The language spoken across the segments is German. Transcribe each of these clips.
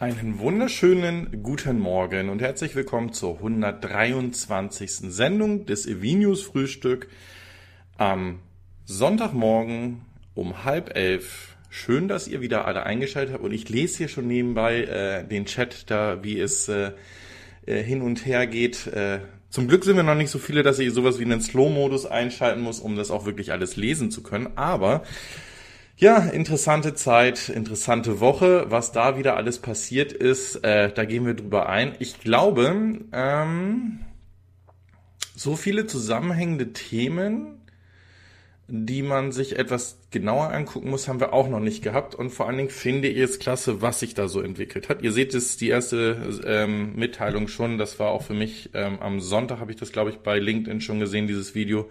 Einen wunderschönen guten Morgen und herzlich willkommen zur 123. Sendung des Evinius Frühstück am Sonntagmorgen um halb elf. Schön, dass ihr wieder alle eingeschaltet habt und ich lese hier schon nebenbei äh, den Chat da, wie es äh, äh, hin und her geht. Äh, zum Glück sind wir noch nicht so viele, dass ich sowas wie einen Slow-Modus einschalten muss, um das auch wirklich alles lesen zu können. Aber ja, interessante Zeit, interessante Woche, was da wieder alles passiert ist, äh, da gehen wir drüber ein. Ich glaube, ähm, so viele zusammenhängende Themen, die man sich etwas genauer angucken muss, haben wir auch noch nicht gehabt. Und vor allen Dingen finde ich es klasse, was sich da so entwickelt hat. Ihr seht es, die erste ähm, Mitteilung schon. Das war auch für mich ähm, am Sonntag, habe ich das, glaube ich, bei LinkedIn schon gesehen, dieses Video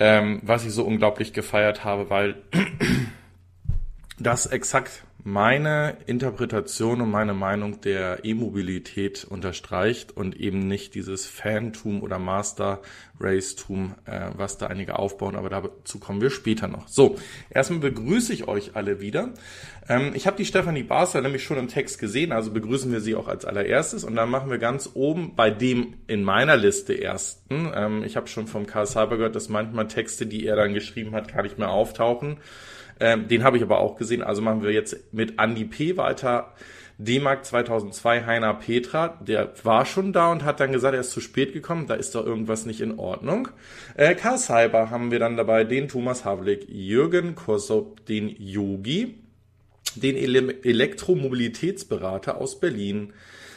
ähm, was ich so unglaublich gefeiert habe, weil das exakt meine Interpretation und meine Meinung der E-Mobilität unterstreicht und eben nicht dieses Fantum oder Master Race-Tum, äh, was da einige aufbauen, aber dazu kommen wir später noch. So, erstmal begrüße ich euch alle wieder. Ähm, ich habe die Stefanie Basler nämlich schon im Text gesehen, also begrüßen wir sie auch als allererstes und dann machen wir ganz oben bei dem in meiner Liste ersten. Ähm, ich habe schon vom Karl Cyber gehört, dass manchmal Texte, die er dann geschrieben hat, gar nicht mehr auftauchen. Ähm, den habe ich aber auch gesehen. Also machen wir jetzt mit Andy P. weiter. D-Mark 2002 Heiner Petra, der war schon da und hat dann gesagt, er ist zu spät gekommen, da ist doch irgendwas nicht in Ordnung. Äh, Karl Cyber haben wir dann dabei, den Thomas Havlik, Jürgen Kosop, den Yogi, den Ele Elektromobilitätsberater aus Berlin,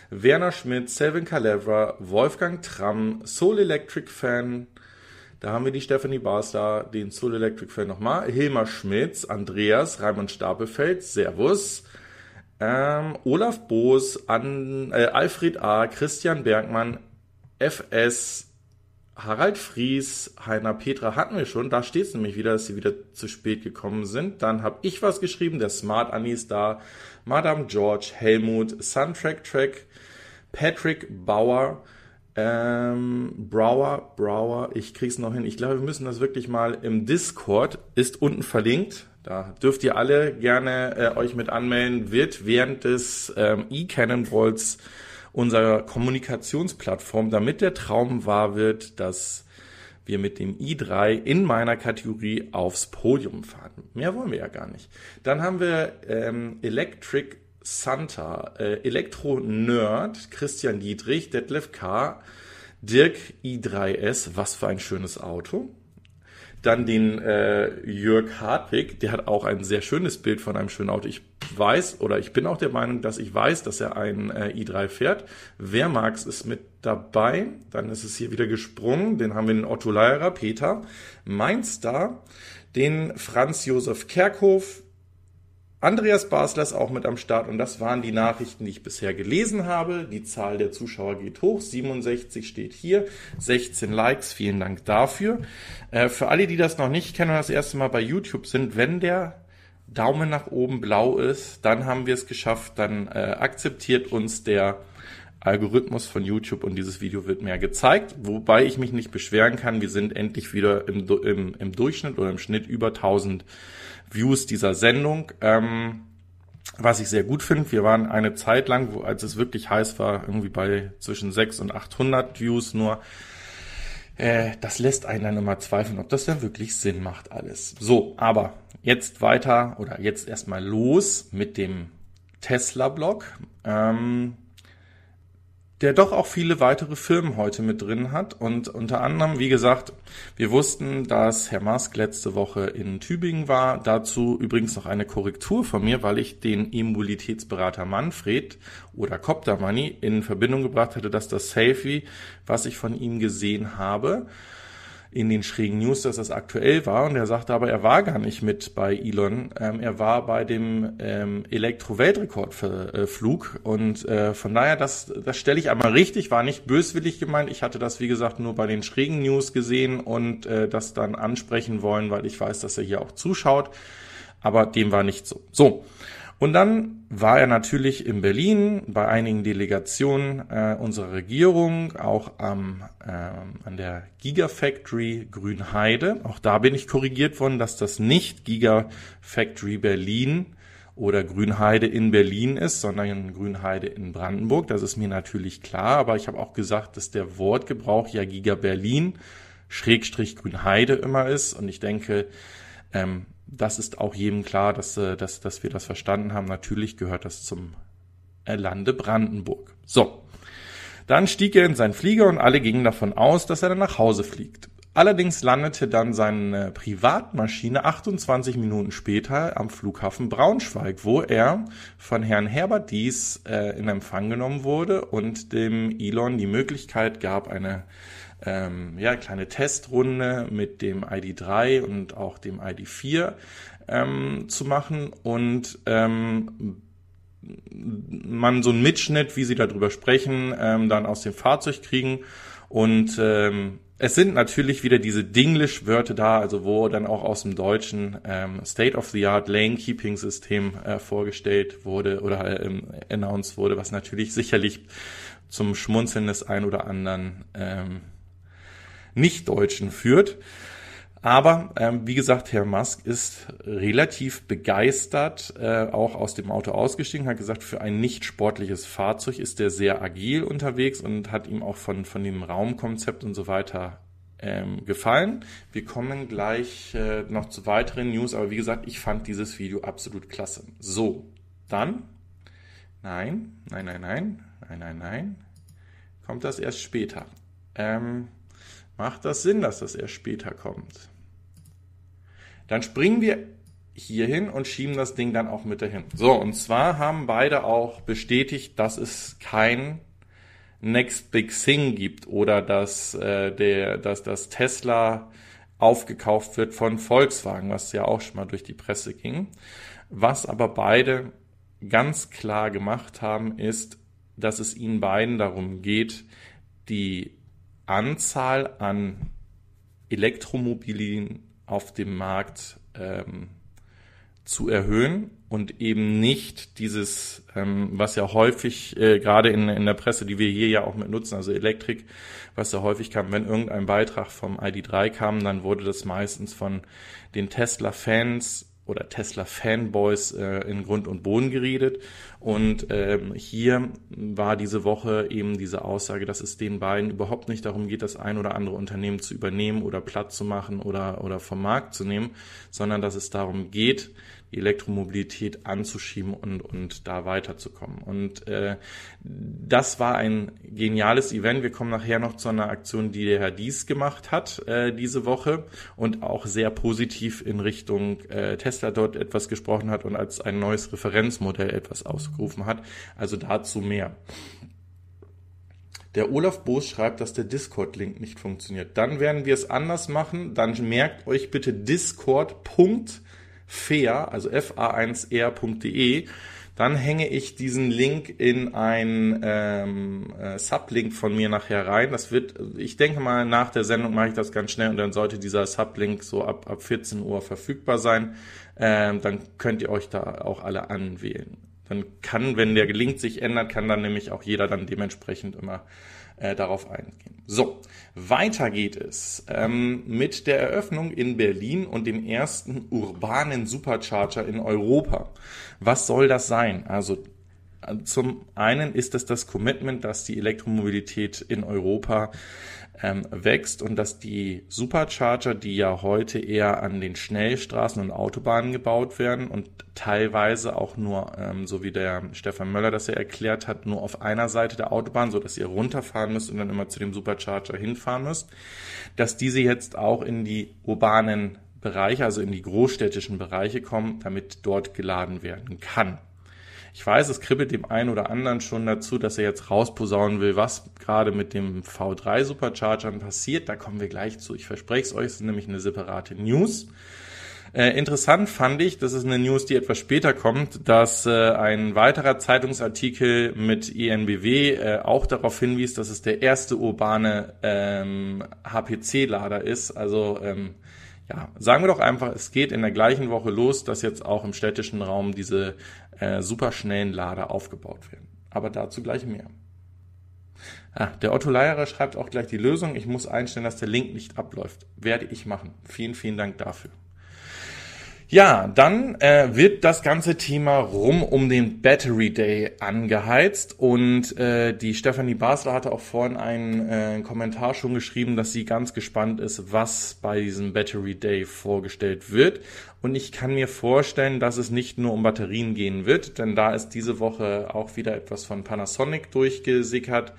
Werner Schmidt, Selvin Calevra, Wolfgang Tramm, Soul Electric Fan, da haben wir die Stephanie Basler, den Soul Electric Fan nochmal, Hilmar Schmitz, Andreas, Raimund Stapelfeld, Servus, ähm, Olaf Boos, An, äh, Alfred A., Christian Bergmann, FS, Harald Fries, Heiner Petra hatten wir schon. Da steht es nämlich wieder, dass sie wieder zu spät gekommen sind. Dann habe ich was geschrieben, der Smart Annie ist da, Madame George, Helmut, Suntrack Track, Patrick Bauer, ähm, Brower, Brower, ich krieg's noch hin. Ich glaube, wir müssen das wirklich mal im Discord, ist unten verlinkt. Da dürft ihr alle gerne äh, euch mit anmelden. Wird während des ähm, E-Cannonballs unserer Kommunikationsplattform, damit der Traum wahr wird, dass wir mit dem i3 in meiner Kategorie aufs Podium fahren. Mehr wollen wir ja gar nicht. Dann haben wir ähm, Electric Santa, äh, Elektro-Nerd, Christian Dietrich, Detlef K., Dirk i3S, was für ein schönes Auto. Dann den äh, Jörg Hartwig, der hat auch ein sehr schönes Bild von einem schönen Auto. Ich weiß oder ich bin auch der Meinung, dass ich weiß, dass er ein äh, i3 fährt. Wer mag's ist mit dabei. Dann ist es hier wieder gesprungen. Den haben wir den Otto Leierer, Peter. Mein Star, den Franz Josef Kerkhoff, Andreas Basler ist auch mit am Start und das waren die Nachrichten, die ich bisher gelesen habe. Die Zahl der Zuschauer geht hoch, 67 steht hier, 16 Likes, vielen Dank dafür. Äh, für alle, die das noch nicht kennen und das erste Mal bei YouTube sind, wenn der Daumen nach oben blau ist, dann haben wir es geschafft, dann äh, akzeptiert uns der Algorithmus von YouTube und dieses Video wird mehr gezeigt, wobei ich mich nicht beschweren kann. Wir sind endlich wieder im, im, im Durchschnitt oder im Schnitt über 1000 Views dieser Sendung. Ähm, was ich sehr gut finde, wir waren eine Zeit lang, wo, als es wirklich heiß war, irgendwie bei zwischen 6 und 800 Views nur. Äh, das lässt einen dann immer zweifeln, ob das denn wirklich Sinn macht alles. So, aber jetzt weiter oder jetzt erstmal los mit dem Tesla-Blog. Ähm, der doch auch viele weitere Firmen heute mit drin hat. Und unter anderem, wie gesagt, wir wussten, dass Herr Musk letzte Woche in Tübingen war. Dazu übrigens noch eine Korrektur von mir, weil ich den E-Mobilitätsberater Manfred oder Copter Money in Verbindung gebracht hatte, dass das Selfie, was ich von ihm gesehen habe, in den schrägen News, dass das aktuell war. Und er sagte aber, er war gar nicht mit bei Elon. Ähm, er war bei dem ähm, Elektro-Weltrekordflug. Und äh, von daher, das, das stelle ich einmal richtig, war nicht böswillig gemeint. Ich hatte das, wie gesagt, nur bei den schrägen News gesehen und äh, das dann ansprechen wollen, weil ich weiß, dass er hier auch zuschaut. Aber dem war nicht so. So. Und dann war er natürlich in Berlin bei einigen Delegationen äh, unserer Regierung, auch am, äh, an der Gigafactory Grünheide. Auch da bin ich korrigiert worden, dass das nicht Gigafactory Berlin oder Grünheide in Berlin ist, sondern Grünheide in Brandenburg. Das ist mir natürlich klar, aber ich habe auch gesagt, dass der Wortgebrauch ja Giga Berlin Schrägstrich Grünheide immer ist und ich denke, ähm, das ist auch jedem klar, dass, äh, dass, dass wir das verstanden haben. Natürlich gehört das zum äh, Lande Brandenburg. So. Dann stieg er in seinen Flieger und alle gingen davon aus, dass er dann nach Hause fliegt. Allerdings landete dann seine Privatmaschine 28 Minuten später am Flughafen Braunschweig, wo er von Herrn Herbert Dies äh, in Empfang genommen wurde und dem Elon die Möglichkeit gab, eine ähm, ja, kleine Testrunde mit dem ID3 und auch dem ID4 ähm, zu machen und ähm, man so einen Mitschnitt, wie sie darüber sprechen, ähm, dann aus dem Fahrzeug kriegen und ähm, es sind natürlich wieder diese Dinglish-Wörter da, also wo dann auch aus dem Deutschen ähm, State-of-the-Art Lane-Keeping-System äh, vorgestellt wurde oder ähm, announced wurde, was natürlich sicherlich zum Schmunzeln des ein oder anderen ähm, Nicht-Deutschen führt. Aber ähm, wie gesagt, Herr Musk ist relativ begeistert, äh, auch aus dem Auto ausgestiegen, hat gesagt, für ein nicht sportliches Fahrzeug ist er sehr agil unterwegs und hat ihm auch von, von dem Raumkonzept und so weiter ähm, gefallen. Wir kommen gleich äh, noch zu weiteren News, aber wie gesagt, ich fand dieses Video absolut klasse. So, dann, nein, nein, nein, nein, nein, nein, nein, kommt das erst später. Ähm, macht das Sinn, dass das erst später kommt. Dann springen wir hier hin und schieben das Ding dann auch mit dahin. So, und zwar haben beide auch bestätigt, dass es kein Next Big Thing gibt oder dass, äh, der, dass das Tesla aufgekauft wird von Volkswagen, was ja auch schon mal durch die Presse ging. Was aber beide ganz klar gemacht haben, ist, dass es ihnen beiden darum geht, die Anzahl an Elektromobilen auf dem Markt ähm, zu erhöhen und eben nicht dieses, ähm, was ja häufig, äh, gerade in, in der Presse, die wir hier ja auch mit nutzen, also Elektrik, was ja häufig kam, wenn irgendein Beitrag vom ID3 kam, dann wurde das meistens von den Tesla-Fans oder Tesla-Fanboys äh, in Grund und Boden geredet. Und ähm, hier war diese Woche eben diese Aussage, dass es den beiden überhaupt nicht darum geht, das ein oder andere Unternehmen zu übernehmen oder platt zu machen oder, oder vom Markt zu nehmen, sondern dass es darum geht, Elektromobilität anzuschieben und, und da weiterzukommen. Und äh, das war ein geniales Event. Wir kommen nachher noch zu einer Aktion, die der Herr Dies gemacht hat äh, diese Woche und auch sehr positiv in Richtung äh, Tesla dort etwas gesprochen hat und als ein neues Referenzmodell etwas ausgerufen hat. Also dazu mehr. Der Olaf Boos schreibt, dass der Discord-Link nicht funktioniert. Dann werden wir es anders machen. Dann merkt euch bitte discord.com fair, also fa1r.de, dann hänge ich diesen Link in ein ähm, äh, Sublink von mir nachher rein. Das wird, ich denke mal, nach der Sendung mache ich das ganz schnell und dann sollte dieser Sublink so ab, ab 14 Uhr verfügbar sein. Ähm, dann könnt ihr euch da auch alle anwählen. Dann kann, wenn der Link sich ändert, kann dann nämlich auch jeder dann dementsprechend immer äh, darauf eingehen. So, weiter geht es ähm, mit der Eröffnung in Berlin und dem ersten urbanen Supercharger in Europa. Was soll das sein? Also zum einen ist es das Commitment, dass die Elektromobilität in Europa ähm, wächst und dass die Supercharger, die ja heute eher an den Schnellstraßen und Autobahnen gebaut werden und teilweise auch nur, ähm, so wie der Stefan Möller das ja erklärt hat, nur auf einer Seite der Autobahn, so dass ihr runterfahren müsst und dann immer zu dem Supercharger hinfahren müsst, dass diese jetzt auch in die urbanen Bereiche, also in die großstädtischen Bereiche kommen, damit dort geladen werden kann. Ich weiß, es kribbelt dem einen oder anderen schon dazu, dass er jetzt rausposaunen will, was gerade mit dem V3 Superchargern passiert. Da kommen wir gleich zu. Ich verspreche es euch, es ist nämlich eine separate News. Äh, interessant fand ich, das ist eine News, die etwas später kommt, dass äh, ein weiterer Zeitungsartikel mit ENBW äh, auch darauf hinwies, dass es der erste urbane ähm, HPC-Lader ist. Also ähm, ja, sagen wir doch einfach, es geht in der gleichen Woche los, dass jetzt auch im städtischen Raum diese äh, superschnellen Lader aufgebaut werden. Aber dazu gleich mehr. Ah, der Otto Leierer schreibt auch gleich die Lösung. Ich muss einstellen, dass der Link nicht abläuft. Werde ich machen. Vielen, vielen Dank dafür. Ja, dann äh, wird das ganze Thema rum um den Battery Day angeheizt und äh, die Stefanie Basler hatte auch vorhin einen äh, Kommentar schon geschrieben, dass sie ganz gespannt ist, was bei diesem Battery Day vorgestellt wird. Und ich kann mir vorstellen, dass es nicht nur um Batterien gehen wird, denn da ist diese Woche auch wieder etwas von Panasonic durchgesickert,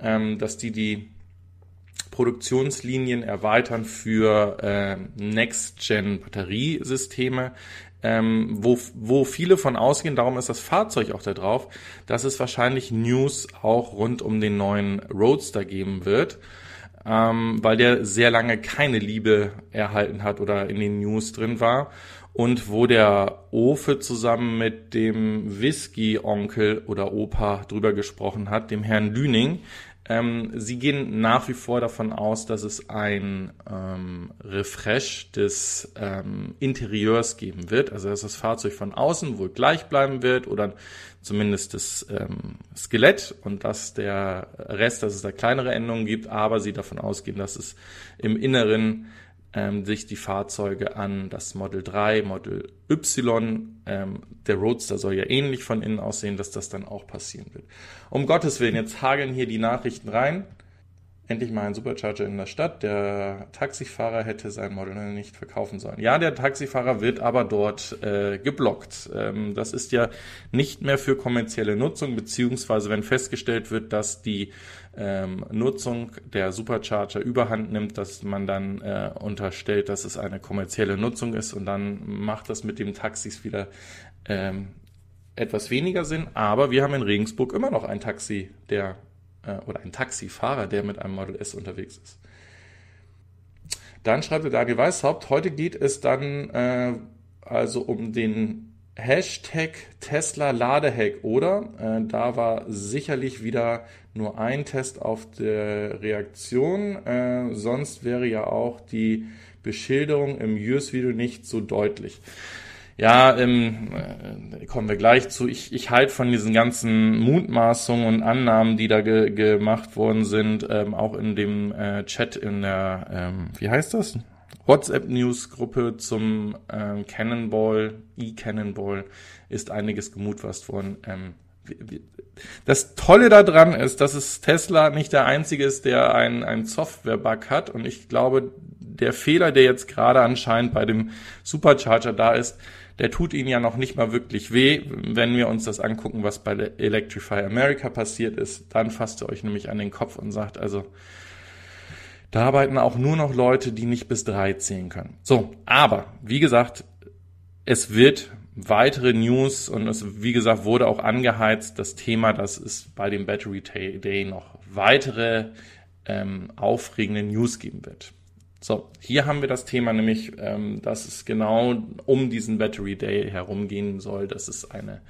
ähm, dass die die Produktionslinien erweitern für äh, Next-Gen-Batteriesysteme, ähm, wo, wo viele von ausgehen, darum ist das Fahrzeug auch da drauf, dass es wahrscheinlich News auch rund um den neuen Roadster geben wird, ähm, weil der sehr lange keine Liebe erhalten hat oder in den News drin war. Und wo der Ofe zusammen mit dem Whisky-Onkel oder Opa drüber gesprochen hat, dem Herrn Lüning, ähm, sie gehen nach wie vor davon aus, dass es ein ähm, Refresh des ähm, Interieurs geben wird, also dass das Fahrzeug von außen wohl gleich bleiben wird oder zumindest das ähm, Skelett und dass der Rest, dass es da kleinere Änderungen gibt, aber sie davon ausgehen, dass es im Inneren ähm, sich die Fahrzeuge an das Model 3, Model Y, ähm, der Roadster soll ja ähnlich von innen aussehen, dass das dann auch passieren wird. Um Gottes Willen, jetzt hageln hier die Nachrichten rein. Endlich mal ein Supercharger in der Stadt. Der Taxifahrer hätte sein Model nicht verkaufen sollen. Ja, der Taxifahrer wird aber dort äh, geblockt. Ähm, das ist ja nicht mehr für kommerzielle Nutzung, beziehungsweise wenn festgestellt wird, dass die ähm, Nutzung der Supercharger überhand nimmt, dass man dann äh, unterstellt, dass es eine kommerzielle Nutzung ist und dann macht das mit dem Taxis wieder ähm, etwas weniger Sinn. Aber wir haben in Regensburg immer noch ein Taxi, der äh, oder ein Taxifahrer, der mit einem Model S unterwegs ist. Dann schreibt der Daniel Weishaupt, heute geht es dann äh, also um den Hashtag Tesla Ladehack oder äh, da war sicherlich wieder nur ein Test auf der Reaktion. Äh, sonst wäre ja auch die Beschilderung im Use-Video nicht so deutlich. Ja, ähm, äh, kommen wir gleich zu. Ich, ich halte von diesen ganzen Mutmaßungen und Annahmen, die da ge gemacht worden sind, ähm, auch in dem äh, Chat in der, ähm, wie heißt das? WhatsApp-News-Gruppe zum ähm, Cannonball, E-Cannonball, ist einiges gemutwasst worden. Ähm, das Tolle daran ist, dass es Tesla nicht der einzige ist, der einen, einen Software-Bug hat. Und ich glaube, der Fehler, der jetzt gerade anscheinend bei dem Supercharger da ist, der tut ihnen ja noch nicht mal wirklich weh. Wenn wir uns das angucken, was bei Electrify America passiert ist, dann fasst ihr euch nämlich an den Kopf und sagt, also, da arbeiten auch nur noch Leute, die nicht bis drei zählen können. So, aber, wie gesagt, es wird weitere News und es, wie gesagt, wurde auch angeheizt, das Thema, dass es bei dem Battery Day noch weitere ähm, aufregende News geben wird. So, hier haben wir das Thema nämlich, ähm, dass es genau um diesen Battery Day herumgehen soll, dass es eine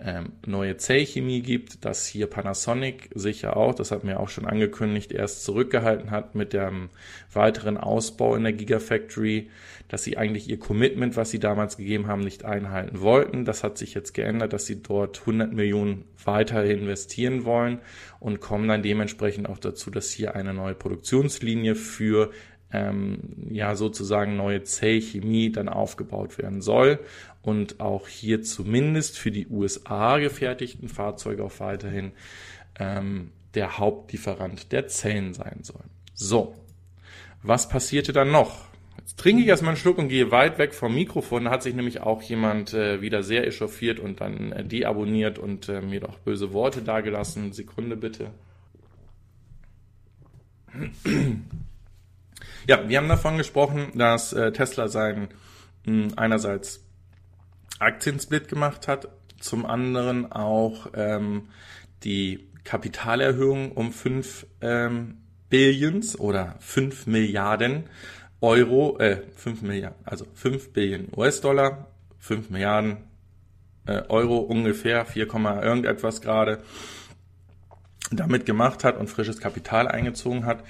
ähm, neue Zellchemie gibt, dass hier Panasonic sicher auch, das hat mir auch schon angekündigt, erst zurückgehalten hat mit dem weiteren Ausbau in der Gigafactory, dass sie eigentlich ihr Commitment, was sie damals gegeben haben, nicht einhalten wollten. Das hat sich jetzt geändert, dass sie dort 100 Millionen weiter investieren wollen und kommen dann dementsprechend auch dazu, dass hier eine neue Produktionslinie für ähm, ja sozusagen neue Zellchemie dann aufgebaut werden soll und auch hier zumindest für die USA gefertigten Fahrzeuge auch weiterhin ähm, der Hauptlieferant der Zellen sein soll. So, was passierte dann noch? Jetzt trinke ich erstmal einen Schluck und gehe weit weg vom Mikrofon. Da hat sich nämlich auch jemand äh, wieder sehr echauffiert und dann äh, deabonniert und äh, mir doch böse Worte dagelassen. Sekunde bitte. Ja, wir haben davon gesprochen, dass äh, Tesla seinen mh, einerseits Aktiensplit gemacht hat, zum anderen auch ähm, die Kapitalerhöhung um 5 ähm, Billions oder 5 Milliarden Euro, äh, 5 Milliarden, also 5 Billionen US-Dollar, 5 Milliarden äh, Euro ungefähr, 4, irgendetwas gerade, damit gemacht hat und frisches Kapital eingezogen hat.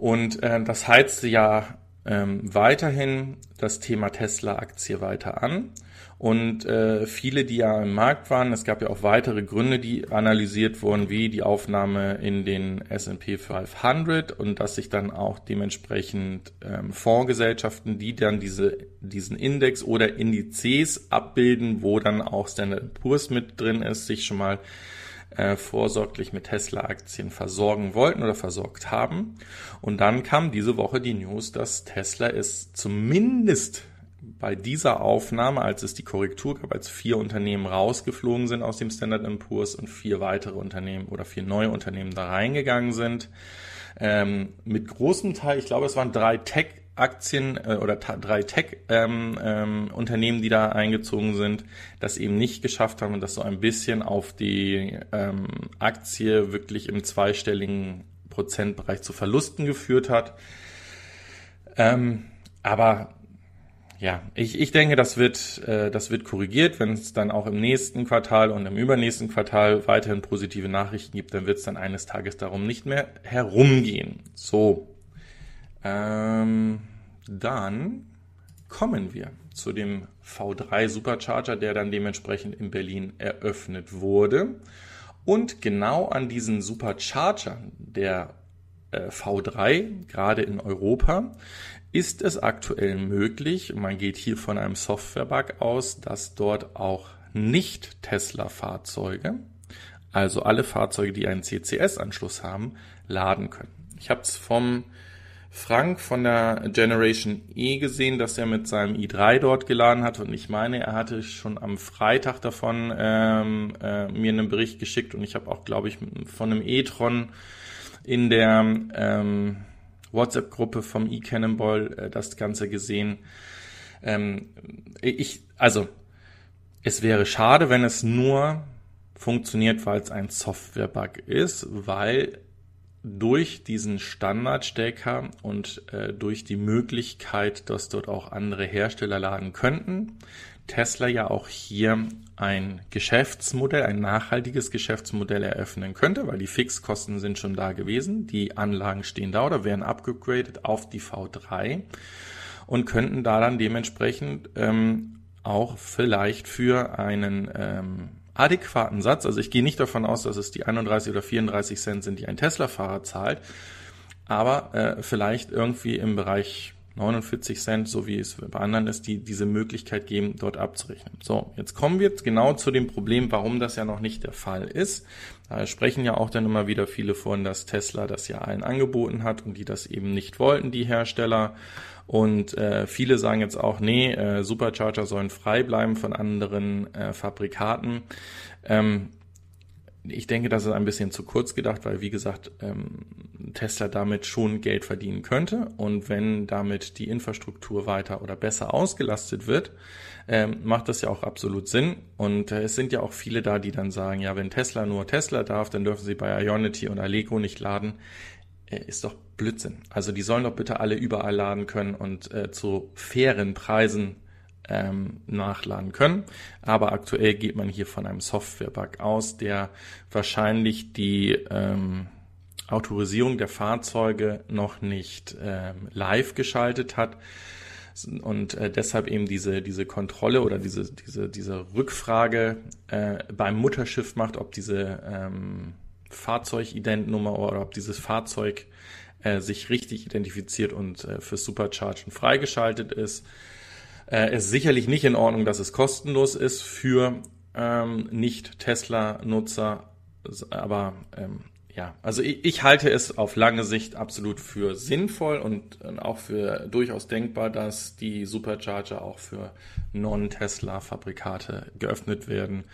Und äh, das heizte ja ähm, weiterhin das Thema Tesla-Aktie weiter an. Und äh, viele, die ja im Markt waren, es gab ja auch weitere Gründe, die analysiert wurden, wie die Aufnahme in den S&P 500 und dass sich dann auch dementsprechend ähm, Fondsgesellschaften, die dann diese, diesen Index oder Indizes abbilden, wo dann auch Standard Poor's mit drin ist, sich schon mal äh, vorsorglich mit Tesla-Aktien versorgen wollten oder versorgt haben. Und dann kam diese Woche die News, dass Tesla es zumindest bei dieser Aufnahme, als es die Korrektur gab, als vier Unternehmen rausgeflogen sind aus dem Standard Poor's und vier weitere Unternehmen oder vier neue Unternehmen da reingegangen sind, ähm, mit großem Teil, ich glaube, es waren drei Tech-Aktien äh, oder drei Tech-Unternehmen, ähm, ähm, die da eingezogen sind, das eben nicht geschafft haben und das so ein bisschen auf die ähm, Aktie wirklich im zweistelligen Prozentbereich zu Verlusten geführt hat. Ähm, aber ja, ich, ich denke, das wird, äh, das wird korrigiert. Wenn es dann auch im nächsten Quartal und im übernächsten Quartal weiterhin positive Nachrichten gibt, dann wird es dann eines Tages darum nicht mehr herumgehen. So, ähm, dann kommen wir zu dem V3 Supercharger, der dann dementsprechend in Berlin eröffnet wurde. Und genau an diesen Supercharger der äh, V3, gerade in Europa, ist es aktuell möglich, man geht hier von einem Software-Bug aus, dass dort auch nicht Tesla-Fahrzeuge, also alle Fahrzeuge, die einen CCS-Anschluss haben, laden können. Ich habe es vom Frank von der Generation E gesehen, dass er mit seinem i3 dort geladen hat und ich meine, er hatte schon am Freitag davon ähm, äh, mir einen Bericht geschickt und ich habe auch, glaube ich, von einem e-tron in der ähm, WhatsApp-Gruppe vom eCannonball äh, das Ganze gesehen. Ähm, ich, also, es wäre schade, wenn es nur funktioniert, weil es ein Software-Bug ist, weil durch diesen Standardstecker und äh, durch die Möglichkeit, dass dort auch andere Hersteller laden könnten, Tesla ja auch hier ein Geschäftsmodell, ein nachhaltiges Geschäftsmodell eröffnen könnte, weil die Fixkosten sind schon da gewesen, die Anlagen stehen da oder werden abgegradet auf die V3 und könnten da dann dementsprechend ähm, auch vielleicht für einen ähm, adäquaten Satz, also ich gehe nicht davon aus, dass es die 31 oder 34 Cent sind, die ein Tesla-Fahrer zahlt, aber äh, vielleicht irgendwie im Bereich 49 Cent, so wie es bei anderen ist, die diese Möglichkeit geben, dort abzurechnen. So, jetzt kommen wir genau zu dem Problem, warum das ja noch nicht der Fall ist. Da sprechen ja auch dann immer wieder viele von, dass Tesla das ja allen angeboten hat und die das eben nicht wollten, die Hersteller. Und äh, viele sagen jetzt auch, nee, äh, Supercharger sollen frei bleiben von anderen äh, Fabrikaten. Ähm, ich denke, das ist ein bisschen zu kurz gedacht, weil wie gesagt, ähm, Tesla damit schon Geld verdienen könnte. Und wenn damit die Infrastruktur weiter oder besser ausgelastet wird, ähm, macht das ja auch absolut Sinn. Und äh, es sind ja auch viele da, die dann sagen, ja, wenn Tesla nur Tesla darf, dann dürfen sie bei Ionity und Alego nicht laden. Äh, ist doch Blödsinn. Also die sollen doch bitte alle überall laden können und äh, zu fairen Preisen ähm, nachladen können. Aber aktuell geht man hier von einem Software-Bug aus, der wahrscheinlich die ähm, Autorisierung der Fahrzeuge noch nicht ähm, live geschaltet hat und äh, deshalb eben diese diese Kontrolle oder diese diese diese Rückfrage äh, beim Mutterschiff macht, ob diese ähm, Fahrzeugidentnummer oder ob dieses Fahrzeug äh, sich richtig identifiziert und äh, für Superchargen freigeschaltet ist. Äh, ist sicherlich nicht in Ordnung, dass es kostenlos ist für ähm, Nicht-Tesla-Nutzer, aber ähm, ja, also ich, ich, halte es auf lange Sicht absolut für sinnvoll und auch für durchaus denkbar, dass die Supercharger auch für Non-Tesla-Fabrikate geöffnet werden.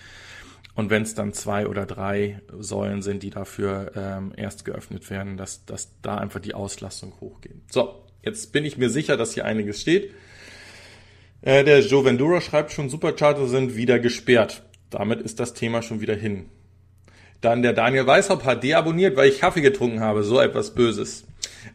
Und wenn es dann zwei oder drei Säulen sind, die dafür ähm, erst geöffnet werden, dass, dass da einfach die Auslastung hochgeht. So, jetzt bin ich mir sicher, dass hier einiges steht. Äh, der Joe Vendura schreibt schon, Supercharger sind wieder gesperrt. Damit ist das Thema schon wieder hin. Dann der Daniel Weishaupt hat deabonniert, weil ich Kaffee getrunken habe. So etwas Böses.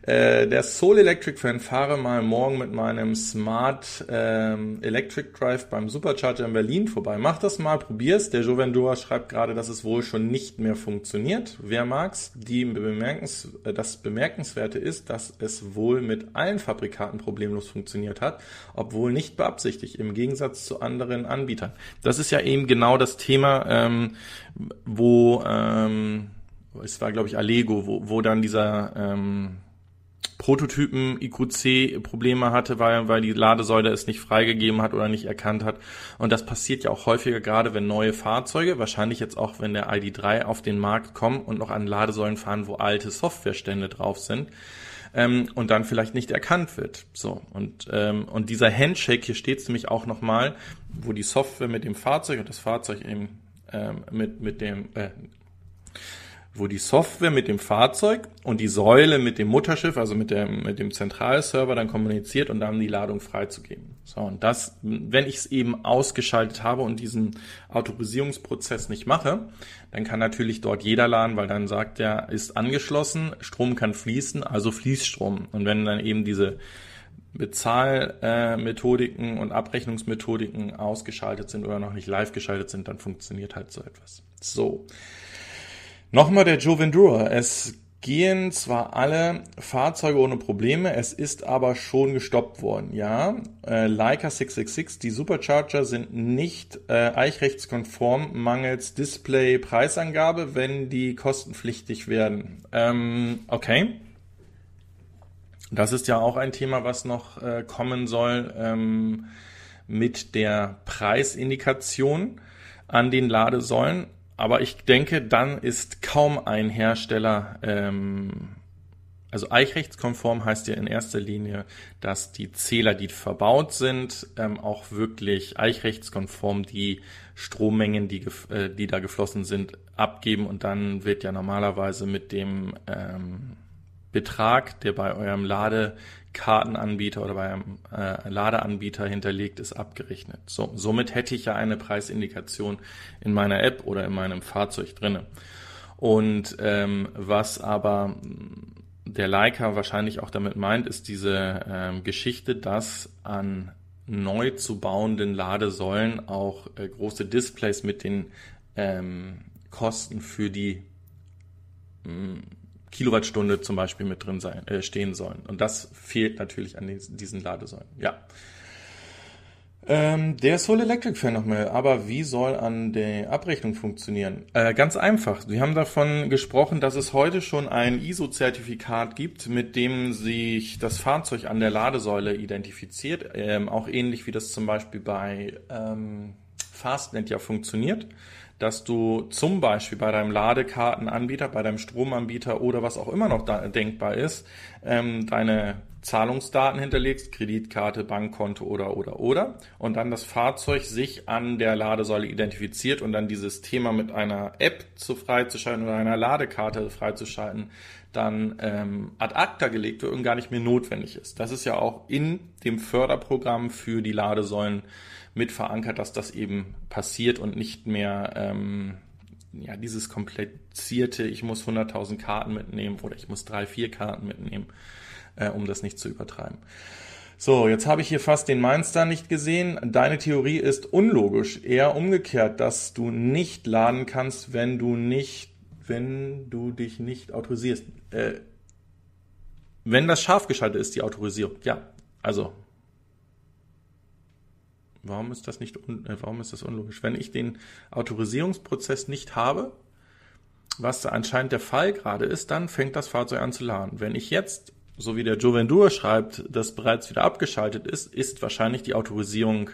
Äh, der Soul Electric Fan fahre mal morgen mit meinem Smart ähm, Electric Drive beim Supercharger in Berlin vorbei. Mach das mal, probier's. Der Jovendua schreibt gerade, dass es wohl schon nicht mehr funktioniert. Wer mag's? Die bemerkens, äh, das Bemerkenswerte ist, dass es wohl mit allen Fabrikaten problemlos funktioniert hat, obwohl nicht beabsichtigt, im Gegensatz zu anderen Anbietern. Das ist ja eben genau das Thema, ähm, wo ähm, es war, glaube ich, Allego, wo, wo dann dieser ähm, Prototypen IQC Probleme hatte, weil, weil die Ladesäule es nicht freigegeben hat oder nicht erkannt hat. Und das passiert ja auch häufiger, gerade wenn neue Fahrzeuge, wahrscheinlich jetzt auch, wenn der ID3 auf den Markt kommt und noch an Ladesäulen fahren, wo alte Softwarestände drauf sind. Ähm, und dann vielleicht nicht erkannt wird. So und ähm, und dieser Handshake hier steht nämlich auch nochmal, wo die Software mit dem Fahrzeug und das Fahrzeug eben ähm, mit mit dem äh, wo die Software mit dem Fahrzeug und die Säule mit dem Mutterschiff, also mit dem, mit dem Zentralserver dann kommuniziert und dann die Ladung freizugeben. So, und das, wenn ich es eben ausgeschaltet habe und diesen Autorisierungsprozess nicht mache, dann kann natürlich dort jeder laden, weil dann sagt er, ist angeschlossen, Strom kann fließen, also fließt Strom. Und wenn dann eben diese Bezahlmethodiken und Abrechnungsmethodiken ausgeschaltet sind oder noch nicht live geschaltet sind, dann funktioniert halt so etwas. So. Nochmal der Joe Vendura. Es gehen zwar alle Fahrzeuge ohne Probleme, es ist aber schon gestoppt worden. Ja, äh, Leica 666, die Supercharger sind nicht äh, eichrechtskonform mangels Display-Preisangabe, wenn die kostenpflichtig werden. Ähm, okay. Das ist ja auch ein Thema, was noch äh, kommen soll ähm, mit der Preisindikation an den Ladesäulen. Aber ich denke, dann ist kaum ein Hersteller, ähm, also eichrechtskonform heißt ja in erster Linie, dass die Zähler, die verbaut sind, ähm, auch wirklich eichrechtskonform die Strommengen, die, äh, die da geflossen sind, abgeben. Und dann wird ja normalerweise mit dem ähm, Betrag, der bei eurem Lade Kartenanbieter oder beim äh, Ladeanbieter hinterlegt ist, abgerechnet. So, somit hätte ich ja eine Preisindikation in meiner App oder in meinem Fahrzeug drinne. Und ähm, was aber der Leica wahrscheinlich auch damit meint, ist diese ähm, Geschichte, dass an neu zu bauenden Ladesäulen auch äh, große Displays mit den ähm, Kosten für die mh, Kilowattstunde zum Beispiel mit drin sein, äh, stehen sollen. Und das fehlt natürlich an diesen Ladesäulen. Ja. Ähm, der Soul Electric Fan nochmal, aber wie soll an der Abrechnung funktionieren? Äh, ganz einfach. Wir haben davon gesprochen, dass es heute schon ein ISO-Zertifikat gibt, mit dem sich das Fahrzeug an der Ladesäule identifiziert. Ähm, auch ähnlich wie das zum Beispiel bei ähm, Fastnet ja funktioniert dass du zum Beispiel bei deinem Ladekartenanbieter, bei deinem Stromanbieter oder was auch immer noch da denkbar ist, ähm, deine Zahlungsdaten hinterlegst, Kreditkarte, Bankkonto oder oder oder und dann das Fahrzeug sich an der Ladesäule identifiziert und dann dieses Thema mit einer App zu freizuschalten oder einer Ladekarte freizuschalten, dann ähm, ad acta gelegt wird und gar nicht mehr notwendig ist. Das ist ja auch in dem Förderprogramm für die Ladesäulen mit verankert, dass das eben passiert und nicht mehr ähm, ja, dieses komplizierte, ich muss 100.000 Karten mitnehmen oder ich muss drei, vier Karten mitnehmen, äh, um das nicht zu übertreiben. So, jetzt habe ich hier fast den Mainstar nicht gesehen. Deine Theorie ist unlogisch, eher umgekehrt, dass du nicht laden kannst, wenn du nicht, wenn du dich nicht autorisierst. Äh, wenn das scharf geschaltet ist, die Autorisierung. Ja, also Warum ist das nicht, äh, warum ist das unlogisch? Wenn ich den Autorisierungsprozess nicht habe, was anscheinend der Fall gerade ist, dann fängt das Fahrzeug an zu laden. Wenn ich jetzt, so wie der Jovendur schreibt, das bereits wieder abgeschaltet ist, ist wahrscheinlich die Autorisierung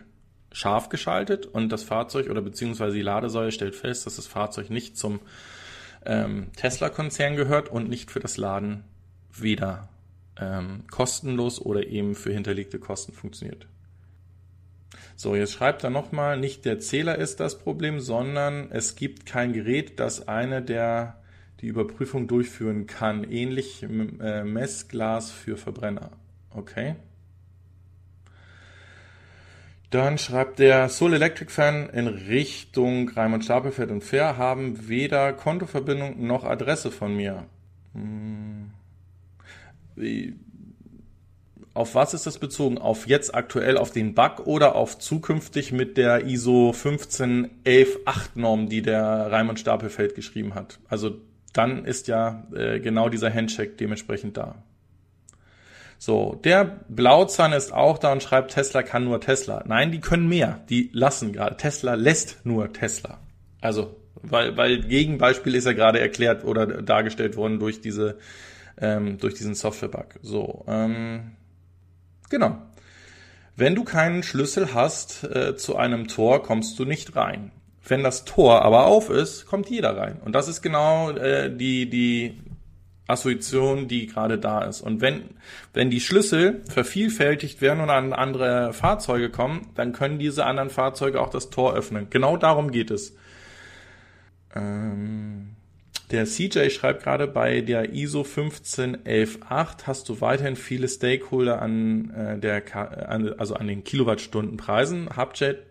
scharf geschaltet und das Fahrzeug oder beziehungsweise die Ladesäule stellt fest, dass das Fahrzeug nicht zum ähm, Tesla-Konzern gehört und nicht für das Laden weder ähm, kostenlos oder eben für hinterlegte Kosten funktioniert. So, jetzt schreibt er nochmal, nicht der Zähler ist das Problem, sondern es gibt kein Gerät, das eine der die Überprüfung durchführen kann. Ähnlich äh, Messglas für Verbrenner. Okay. Dann schreibt der Soul Electric Fan in Richtung Raimund Stapelfeld und Fair haben weder Kontoverbindung noch Adresse von mir. Hm. Auf was ist das bezogen? Auf jetzt aktuell auf den Bug oder auf zukünftig mit der ISO 15118 Norm, die der Raimund Stapelfeld geschrieben hat? Also dann ist ja äh, genau dieser Handcheck dementsprechend da. So, der Blauzahn ist auch da und schreibt, Tesla kann nur Tesla. Nein, die können mehr. Die lassen gerade. Tesla lässt nur Tesla. Also, weil, weil Gegenbeispiel ist ja gerade erklärt oder dargestellt worden durch diese, ähm, durch diesen Software-Bug. So, ähm, genau. Wenn du keinen Schlüssel hast äh, zu einem Tor, kommst du nicht rein. Wenn das Tor aber auf ist, kommt jeder rein. Und das ist genau äh, die, die Assoziation, die gerade da ist. Und wenn, wenn die Schlüssel vervielfältigt werden und an andere Fahrzeuge kommen, dann können diese anderen Fahrzeuge auch das Tor öffnen. Genau darum geht es. Ähm, der CJ schreibt gerade, bei der ISO 15118 hast du weiterhin viele Stakeholder an äh, der, an, also an den Kilowattstundenpreisen. Hubjet,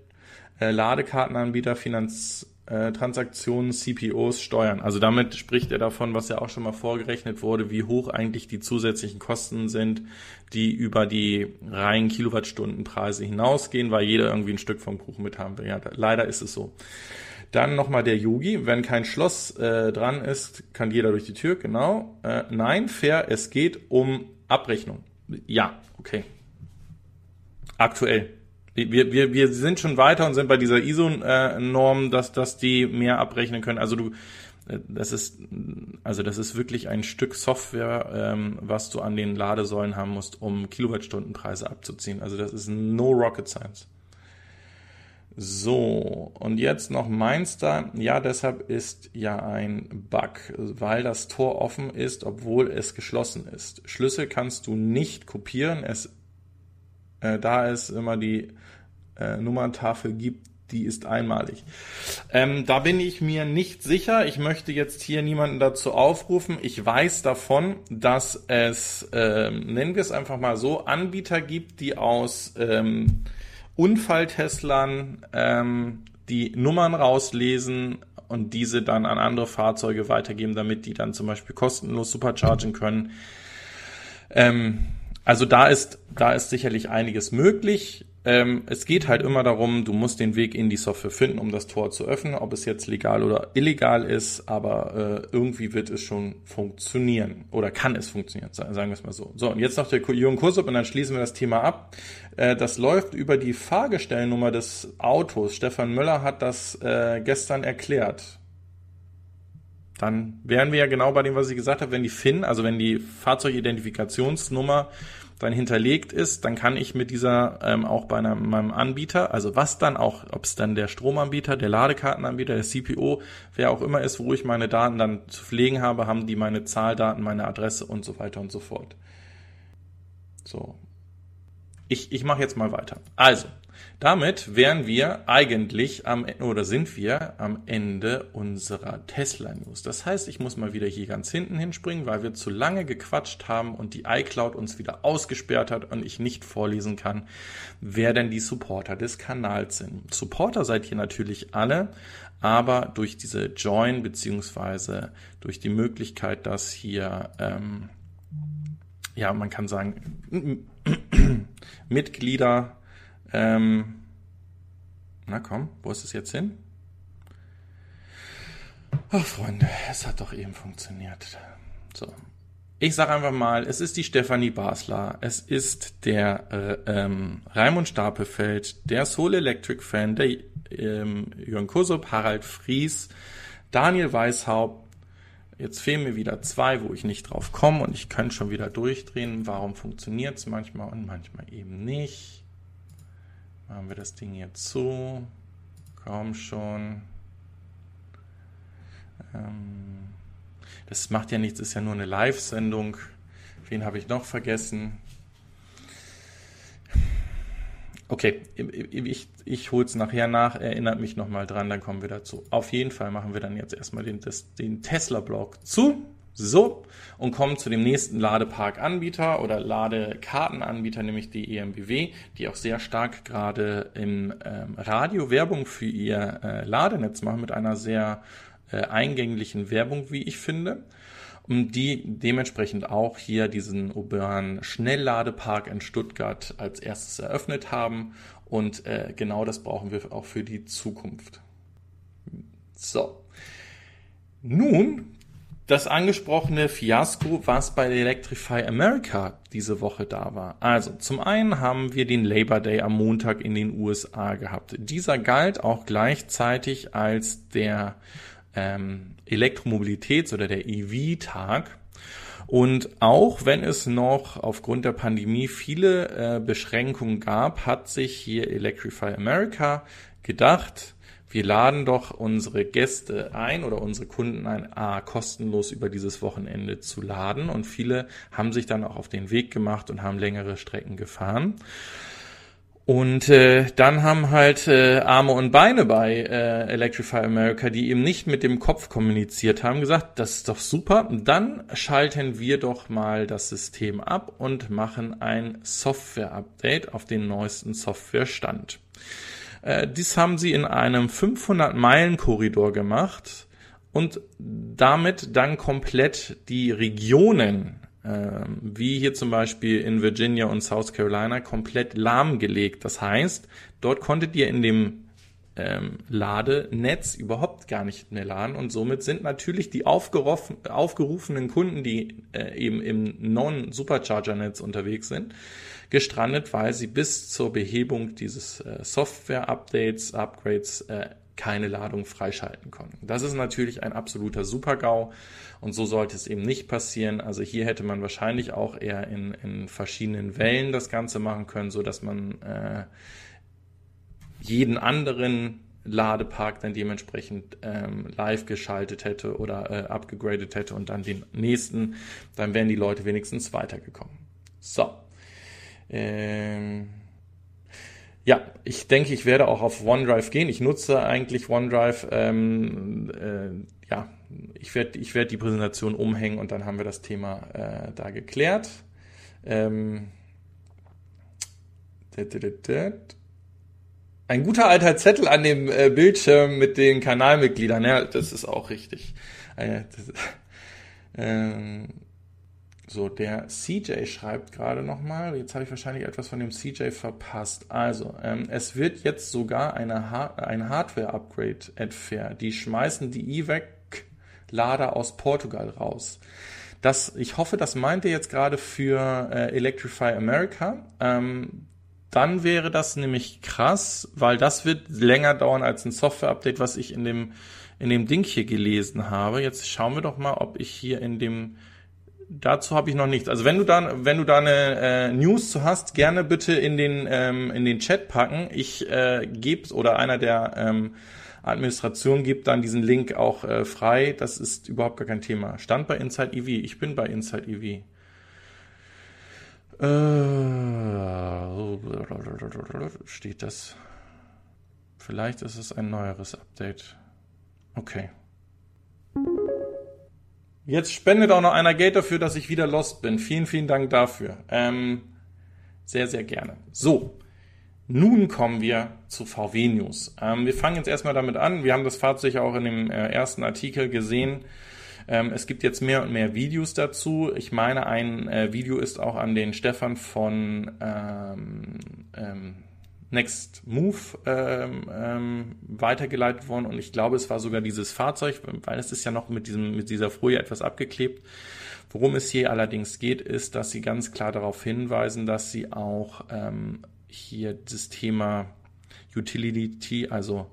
äh, Ladekartenanbieter, Finanz, äh, CPOs steuern. Also damit spricht er davon, was ja auch schon mal vorgerechnet wurde, wie hoch eigentlich die zusätzlichen Kosten sind, die über die reinen Kilowattstundenpreise hinausgehen, weil jeder irgendwie ein Stück vom Kuchen mit haben will. Ja, leider ist es so. Dann nochmal der Yogi. Wenn kein Schloss äh, dran ist, kann jeder durch die Tür. Genau. Äh, nein, fair. Es geht um Abrechnung. Ja, okay. Aktuell wir, wir, wir sind schon weiter und sind bei dieser ISO-Norm, dass, dass die mehr abrechnen können. Also du, äh, das ist, also das ist wirklich ein Stück Software, ähm, was du an den Ladesäulen haben musst, um Kilowattstundenpreise abzuziehen. Also das ist no rocket science. So, und jetzt noch Mainster. Ja, deshalb ist ja ein Bug, weil das Tor offen ist, obwohl es geschlossen ist. Schlüssel kannst du nicht kopieren. Es, äh, da es immer die äh, Nummerntafel gibt, die ist einmalig. Ähm, da bin ich mir nicht sicher. Ich möchte jetzt hier niemanden dazu aufrufen. Ich weiß davon, dass es, ähm, nennen wir es einfach mal so, Anbieter gibt, die aus ähm, Unfalltestlern ähm, die Nummern rauslesen und diese dann an andere Fahrzeuge weitergeben, damit die dann zum Beispiel kostenlos superchargen können. Ähm, also da ist, da ist sicherlich einiges möglich. Ähm, es geht halt immer darum, du musst den Weg in die Software finden, um das Tor zu öffnen, ob es jetzt legal oder illegal ist, aber äh, irgendwie wird es schon funktionieren oder kann es funktionieren, sagen wir es mal so. So, und jetzt noch der Jürgen Kursup und dann schließen wir das Thema ab. Äh, das läuft über die Fahrgestellnummer des Autos. Stefan Möller hat das äh, gestern erklärt. Dann wären wir ja genau bei dem, was ich gesagt habe, wenn die FIN, also wenn die Fahrzeugidentifikationsnummer dann hinterlegt ist, dann kann ich mit dieser ähm, auch bei einem, meinem Anbieter, also was dann auch, ob es dann der Stromanbieter, der Ladekartenanbieter, der CPO, wer auch immer ist, wo ich meine Daten dann zu pflegen habe, haben die meine Zahldaten, meine Adresse und so weiter und so fort. So. Ich, ich mache jetzt mal weiter. Also, damit wären wir eigentlich am oder sind wir am Ende unserer Tesla News. Das heißt, ich muss mal wieder hier ganz hinten hinspringen, weil wir zu lange gequatscht haben und die iCloud uns wieder ausgesperrt hat und ich nicht vorlesen kann, wer denn die Supporter des Kanals sind. Supporter seid ihr natürlich alle, aber durch diese Join beziehungsweise durch die Möglichkeit, dass hier ähm, ja man kann sagen Mitglieder ähm, na komm, wo ist es jetzt hin? Ach, Freunde, es hat doch eben funktioniert. So. Ich sage einfach mal, es ist die Stefanie Basler, es ist der äh, ähm, Raimund Stapelfeld, der Soul Electric Fan, der ähm, Jürgen Kusup, Harald Fries, Daniel Weishaupt. Jetzt fehlen mir wieder zwei, wo ich nicht drauf komme und ich könnte schon wieder durchdrehen. Warum funktioniert es manchmal und manchmal eben nicht? Machen wir das Ding jetzt zu. Komm schon. Ähm, das macht ja nichts, ist ja nur eine Live-Sendung. Wen habe ich noch vergessen? Okay, ich, ich hole es nachher nach, erinnert mich nochmal dran, dann kommen wir dazu. Auf jeden Fall machen wir dann jetzt erstmal den, den Tesla-Blog zu. So, und kommen zu dem nächsten Ladepark-Anbieter oder Ladekartenanbieter, nämlich die EMBW, die auch sehr stark gerade im ähm, Radio Werbung für ihr äh, Ladenetz machen mit einer sehr äh, eingänglichen Werbung, wie ich finde. und die dementsprechend auch hier diesen urbanen Schnellladepark in Stuttgart als erstes eröffnet haben. Und äh, genau das brauchen wir auch für die Zukunft. So. Nun das angesprochene Fiasko, was bei Electrify America diese Woche da war. Also zum einen haben wir den Labor Day am Montag in den USA gehabt. Dieser galt auch gleichzeitig als der ähm, Elektromobilitäts- oder der EV-Tag. Und auch wenn es noch aufgrund der Pandemie viele äh, Beschränkungen gab, hat sich hier Electrify America gedacht, wir laden doch unsere Gäste ein oder unsere Kunden ein, A, kostenlos über dieses Wochenende zu laden. Und viele haben sich dann auch auf den Weg gemacht und haben längere Strecken gefahren. Und äh, dann haben halt äh, Arme und Beine bei äh, Electrify America, die eben nicht mit dem Kopf kommuniziert haben, gesagt, das ist doch super. Dann schalten wir doch mal das System ab und machen ein Software-Update auf den neuesten Softwarestand. Äh, dies haben sie in einem 500-Meilen-Korridor gemacht und damit dann komplett die Regionen, äh, wie hier zum Beispiel in Virginia und South Carolina, komplett lahmgelegt. Das heißt, dort konntet ihr in dem ähm, Ladenetz überhaupt gar nicht mehr laden und somit sind natürlich die aufgerufenen Kunden, die äh, eben im Non-Supercharger-Netz unterwegs sind, gestrandet, weil sie bis zur Behebung dieses äh, Software-Updates, Upgrades äh, keine Ladung freischalten konnten. Das ist natürlich ein absoluter Supergau und so sollte es eben nicht passieren. Also hier hätte man wahrscheinlich auch eher in, in verschiedenen Wellen das Ganze machen können, so dass man äh, jeden anderen Ladepark dann dementsprechend ähm, live geschaltet hätte oder äh, abgegradet hätte und dann den nächsten, dann wären die Leute wenigstens weitergekommen. So. Ähm, ja, ich denke, ich werde auch auf OneDrive gehen. Ich nutze eigentlich OneDrive. Ähm, äh, ja, ich werde ich werd die Präsentation umhängen und dann haben wir das Thema äh, da geklärt. Ähm, ein guter alter Zettel an dem äh, Bildschirm mit den Kanalmitgliedern, ja, das ist auch richtig. Äh, das, ähm, so, der CJ schreibt gerade nochmal, jetzt habe ich wahrscheinlich etwas von dem CJ verpasst. Also, ähm, es wird jetzt sogar eine ha ein Hardware-Upgrade entfernt. Die schmeißen die EVEC-Lader aus Portugal raus. Das, ich hoffe, das meint ihr jetzt gerade für äh, Electrify America. Ähm, dann wäre das nämlich krass, weil das wird länger dauern als ein Software-Update, was ich in dem, in dem Ding hier gelesen habe. Jetzt schauen wir doch mal, ob ich hier in dem, dazu habe ich noch nichts. Also wenn du da, wenn du da eine äh, News zu hast, gerne bitte in den, ähm, in den Chat packen. Ich äh, gebe oder einer der ähm, Administration gibt dann diesen Link auch äh, frei. Das ist überhaupt gar kein Thema. Stand bei Inside EV. Ich bin bei Inside EV. Äh, steht das? Vielleicht ist es ein neueres Update. Okay. Jetzt spendet auch noch einer Geld dafür, dass ich wieder lost bin. Vielen, vielen Dank dafür. Ähm, sehr, sehr gerne. So. Nun kommen wir zu VW News. Ähm, wir fangen jetzt erstmal damit an. Wir haben das Fahrzeug auch in dem äh, ersten Artikel gesehen. Ähm, es gibt jetzt mehr und mehr Videos dazu. Ich meine, ein äh, Video ist auch an den Stefan von ähm, ähm, Next Move ähm, ähm, weitergeleitet worden und ich glaube, es war sogar dieses Fahrzeug, weil es ist ja noch mit diesem mit dieser Folie etwas abgeklebt. Worum es hier allerdings geht, ist, dass sie ganz klar darauf hinweisen, dass sie auch ähm, hier das Thema Utility, also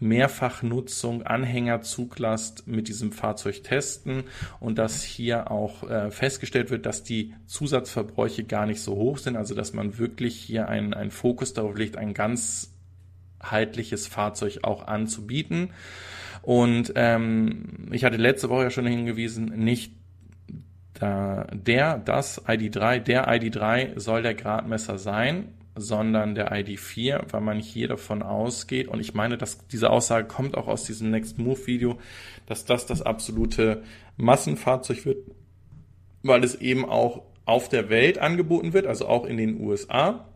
Mehrfachnutzung, Anhängerzuglast mit diesem Fahrzeug testen und dass hier auch äh, festgestellt wird, dass die Zusatzverbräuche gar nicht so hoch sind, also dass man wirklich hier einen, einen Fokus darauf legt, ein ganzheitliches Fahrzeug auch anzubieten. Und ähm, ich hatte letzte Woche ja schon hingewiesen, nicht da, der, das ID3, der ID3 soll der Gradmesser sein sondern der ID4, weil man hier davon ausgeht, und ich meine, dass diese Aussage kommt auch aus diesem Next Move Video, dass das das absolute Massenfahrzeug wird, weil es eben auch auf der Welt angeboten wird, also auch in den USA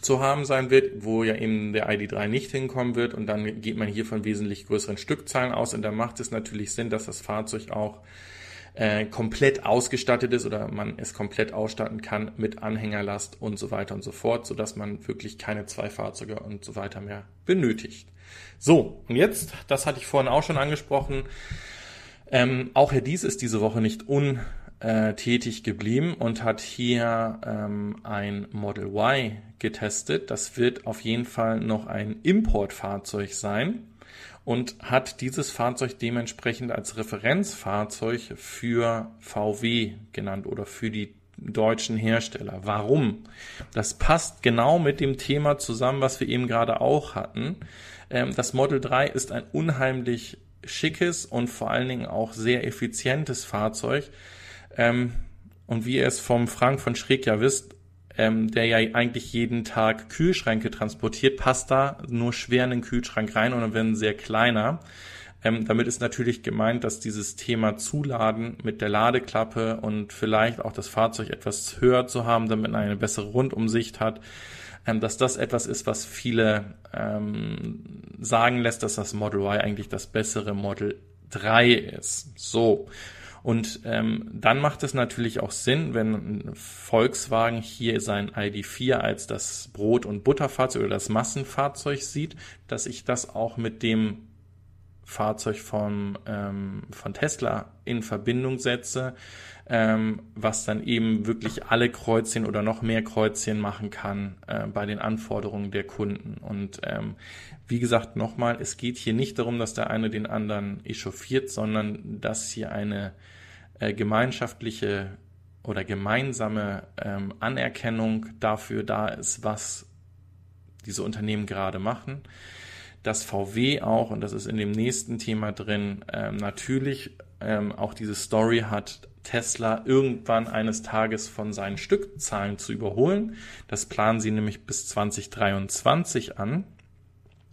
zu haben sein wird, wo ja eben der ID3 nicht hinkommen wird. Und dann geht man hier von wesentlich größeren Stückzahlen aus. Und da macht es natürlich Sinn, dass das Fahrzeug auch äh, komplett ausgestattet ist oder man es komplett ausstatten kann mit Anhängerlast und so weiter und so fort, so dass man wirklich keine zwei Fahrzeuge und so weiter mehr benötigt. So, und jetzt, das hatte ich vorhin auch schon angesprochen, ähm, auch Herr Dies ist diese Woche nicht untätig geblieben und hat hier ähm, ein Model Y getestet. Das wird auf jeden Fall noch ein Importfahrzeug sein und hat dieses Fahrzeug dementsprechend als Referenzfahrzeug für VW genannt oder für die deutschen Hersteller. Warum? Das passt genau mit dem Thema zusammen, was wir eben gerade auch hatten. Ähm, das Model 3 ist ein unheimlich schickes und vor allen Dingen auch sehr effizientes Fahrzeug. Ähm, und wie ihr es vom Frank von Schräg ja wisst, ähm, der ja eigentlich jeden Tag Kühlschränke transportiert, passt da nur schwer in den Kühlschrank rein und dann werden sehr kleiner. Ähm, damit ist natürlich gemeint, dass dieses Thema Zuladen mit der Ladeklappe und vielleicht auch das Fahrzeug etwas höher zu haben, damit man eine bessere Rundumsicht hat, ähm, dass das etwas ist, was viele ähm, sagen lässt, dass das Model Y eigentlich das bessere Model 3 ist. So. Und ähm, dann macht es natürlich auch Sinn, wenn Volkswagen hier sein ID4 als das Brot- und Butterfahrzeug oder das Massenfahrzeug sieht, dass ich das auch mit dem Fahrzeug von, ähm, von Tesla in Verbindung setze, ähm, was dann eben wirklich alle Kreuzchen oder noch mehr Kreuzchen machen kann äh, bei den Anforderungen der Kunden. Und ähm, wie gesagt, nochmal, es geht hier nicht darum, dass der eine den anderen echauffiert, sondern dass hier eine äh, gemeinschaftliche oder gemeinsame ähm, Anerkennung dafür da ist, was diese Unternehmen gerade machen. Dass VW auch, und das ist in dem nächsten Thema drin, ähm, natürlich ähm, auch diese Story hat, Tesla irgendwann eines Tages von seinen Stückzahlen zu überholen. Das planen sie nämlich bis 2023 an.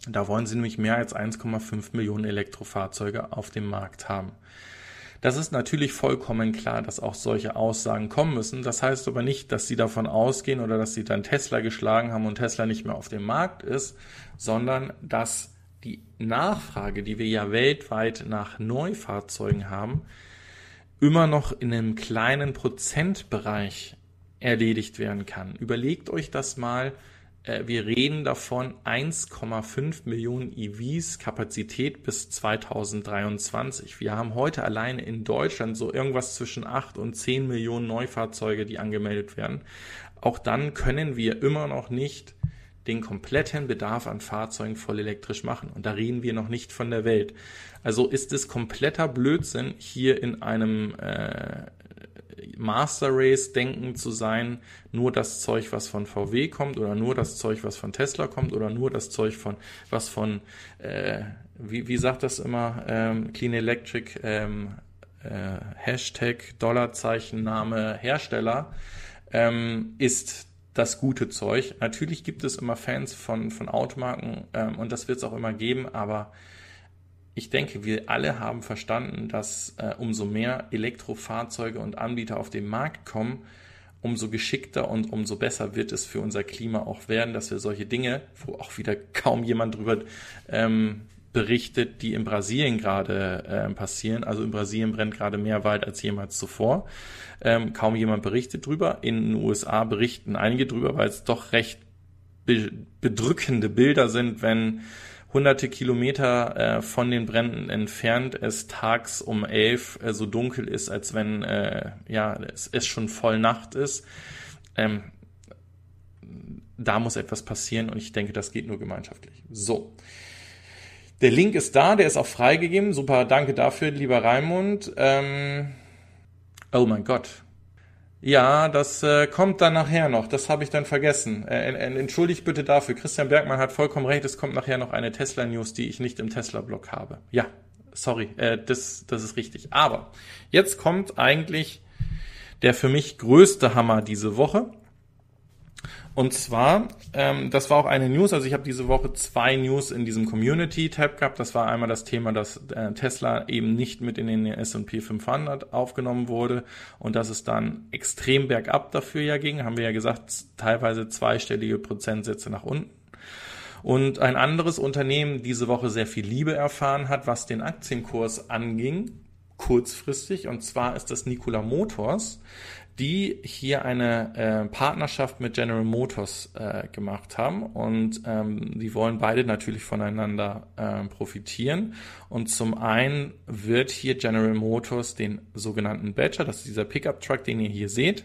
Da wollen sie nämlich mehr als 1,5 Millionen Elektrofahrzeuge auf dem Markt haben. Das ist natürlich vollkommen klar, dass auch solche Aussagen kommen müssen. Das heißt aber nicht, dass sie davon ausgehen oder dass sie dann Tesla geschlagen haben und Tesla nicht mehr auf dem Markt ist, sondern dass die Nachfrage, die wir ja weltweit nach Neufahrzeugen haben, immer noch in einem kleinen Prozentbereich erledigt werden kann. Überlegt euch das mal. Äh, wir reden davon 1,5 Millionen EVs Kapazität bis 2023. Wir haben heute alleine in Deutschland so irgendwas zwischen 8 und 10 Millionen Neufahrzeuge, die angemeldet werden. Auch dann können wir immer noch nicht den kompletten Bedarf an Fahrzeugen voll elektrisch machen. Und da reden wir noch nicht von der Welt. Also ist es kompletter Blödsinn, hier in einem äh, Master Race denken zu sein, nur das Zeug, was von VW kommt oder nur das Zeug, was von Tesla kommt oder nur das Zeug von, was von, äh, wie, wie sagt das immer, ähm, Clean Electric, ähm, äh, Hashtag, Dollarzeichen, Name, Hersteller, ähm, ist das gute Zeug. Natürlich gibt es immer Fans von, von Automarken ähm, und das wird es auch immer geben, aber ich denke, wir alle haben verstanden, dass äh, umso mehr Elektrofahrzeuge und Anbieter auf den Markt kommen, umso geschickter und umso besser wird es für unser Klima auch werden, dass wir solche Dinge, wo auch wieder kaum jemand drüber ähm, berichtet, die in Brasilien gerade äh, passieren. Also in Brasilien brennt gerade mehr Wald als jemals zuvor. Ähm, kaum jemand berichtet drüber. In den USA berichten einige drüber, weil es doch recht be bedrückende Bilder sind, wenn hunderte Kilometer äh, von den Bränden entfernt es tags um elf äh, so dunkel ist, als wenn äh, ja es, es schon voll Nacht ist. Ähm, da muss etwas passieren und ich denke, das geht nur gemeinschaftlich. So. Der Link ist da, der ist auch freigegeben. Super, danke dafür, lieber Raimund. Ähm, oh mein Gott. Ja, das äh, kommt dann nachher noch. Das habe ich dann vergessen. Äh, entschuldigt bitte dafür. Christian Bergmann hat vollkommen recht. Es kommt nachher noch eine Tesla-News, die ich nicht im Tesla-Blog habe. Ja, sorry, äh, das, das ist richtig. Aber jetzt kommt eigentlich der für mich größte Hammer diese Woche. Und zwar, ähm, das war auch eine News, also ich habe diese Woche zwei News in diesem Community-Tab gehabt. Das war einmal das Thema, dass äh, Tesla eben nicht mit in den S&P 500 aufgenommen wurde und dass es dann extrem bergab dafür ja ging, haben wir ja gesagt, teilweise zweistellige Prozentsätze nach unten. Und ein anderes Unternehmen diese Woche sehr viel Liebe erfahren hat, was den Aktienkurs anging, kurzfristig. Und zwar ist das Nikola Motors, die hier eine äh, Partnerschaft mit General Motors äh, gemacht haben und ähm, die wollen beide natürlich voneinander äh, profitieren. Und zum einen wird hier General Motors den sogenannten Badger, das ist dieser Pickup-Truck, den ihr hier seht,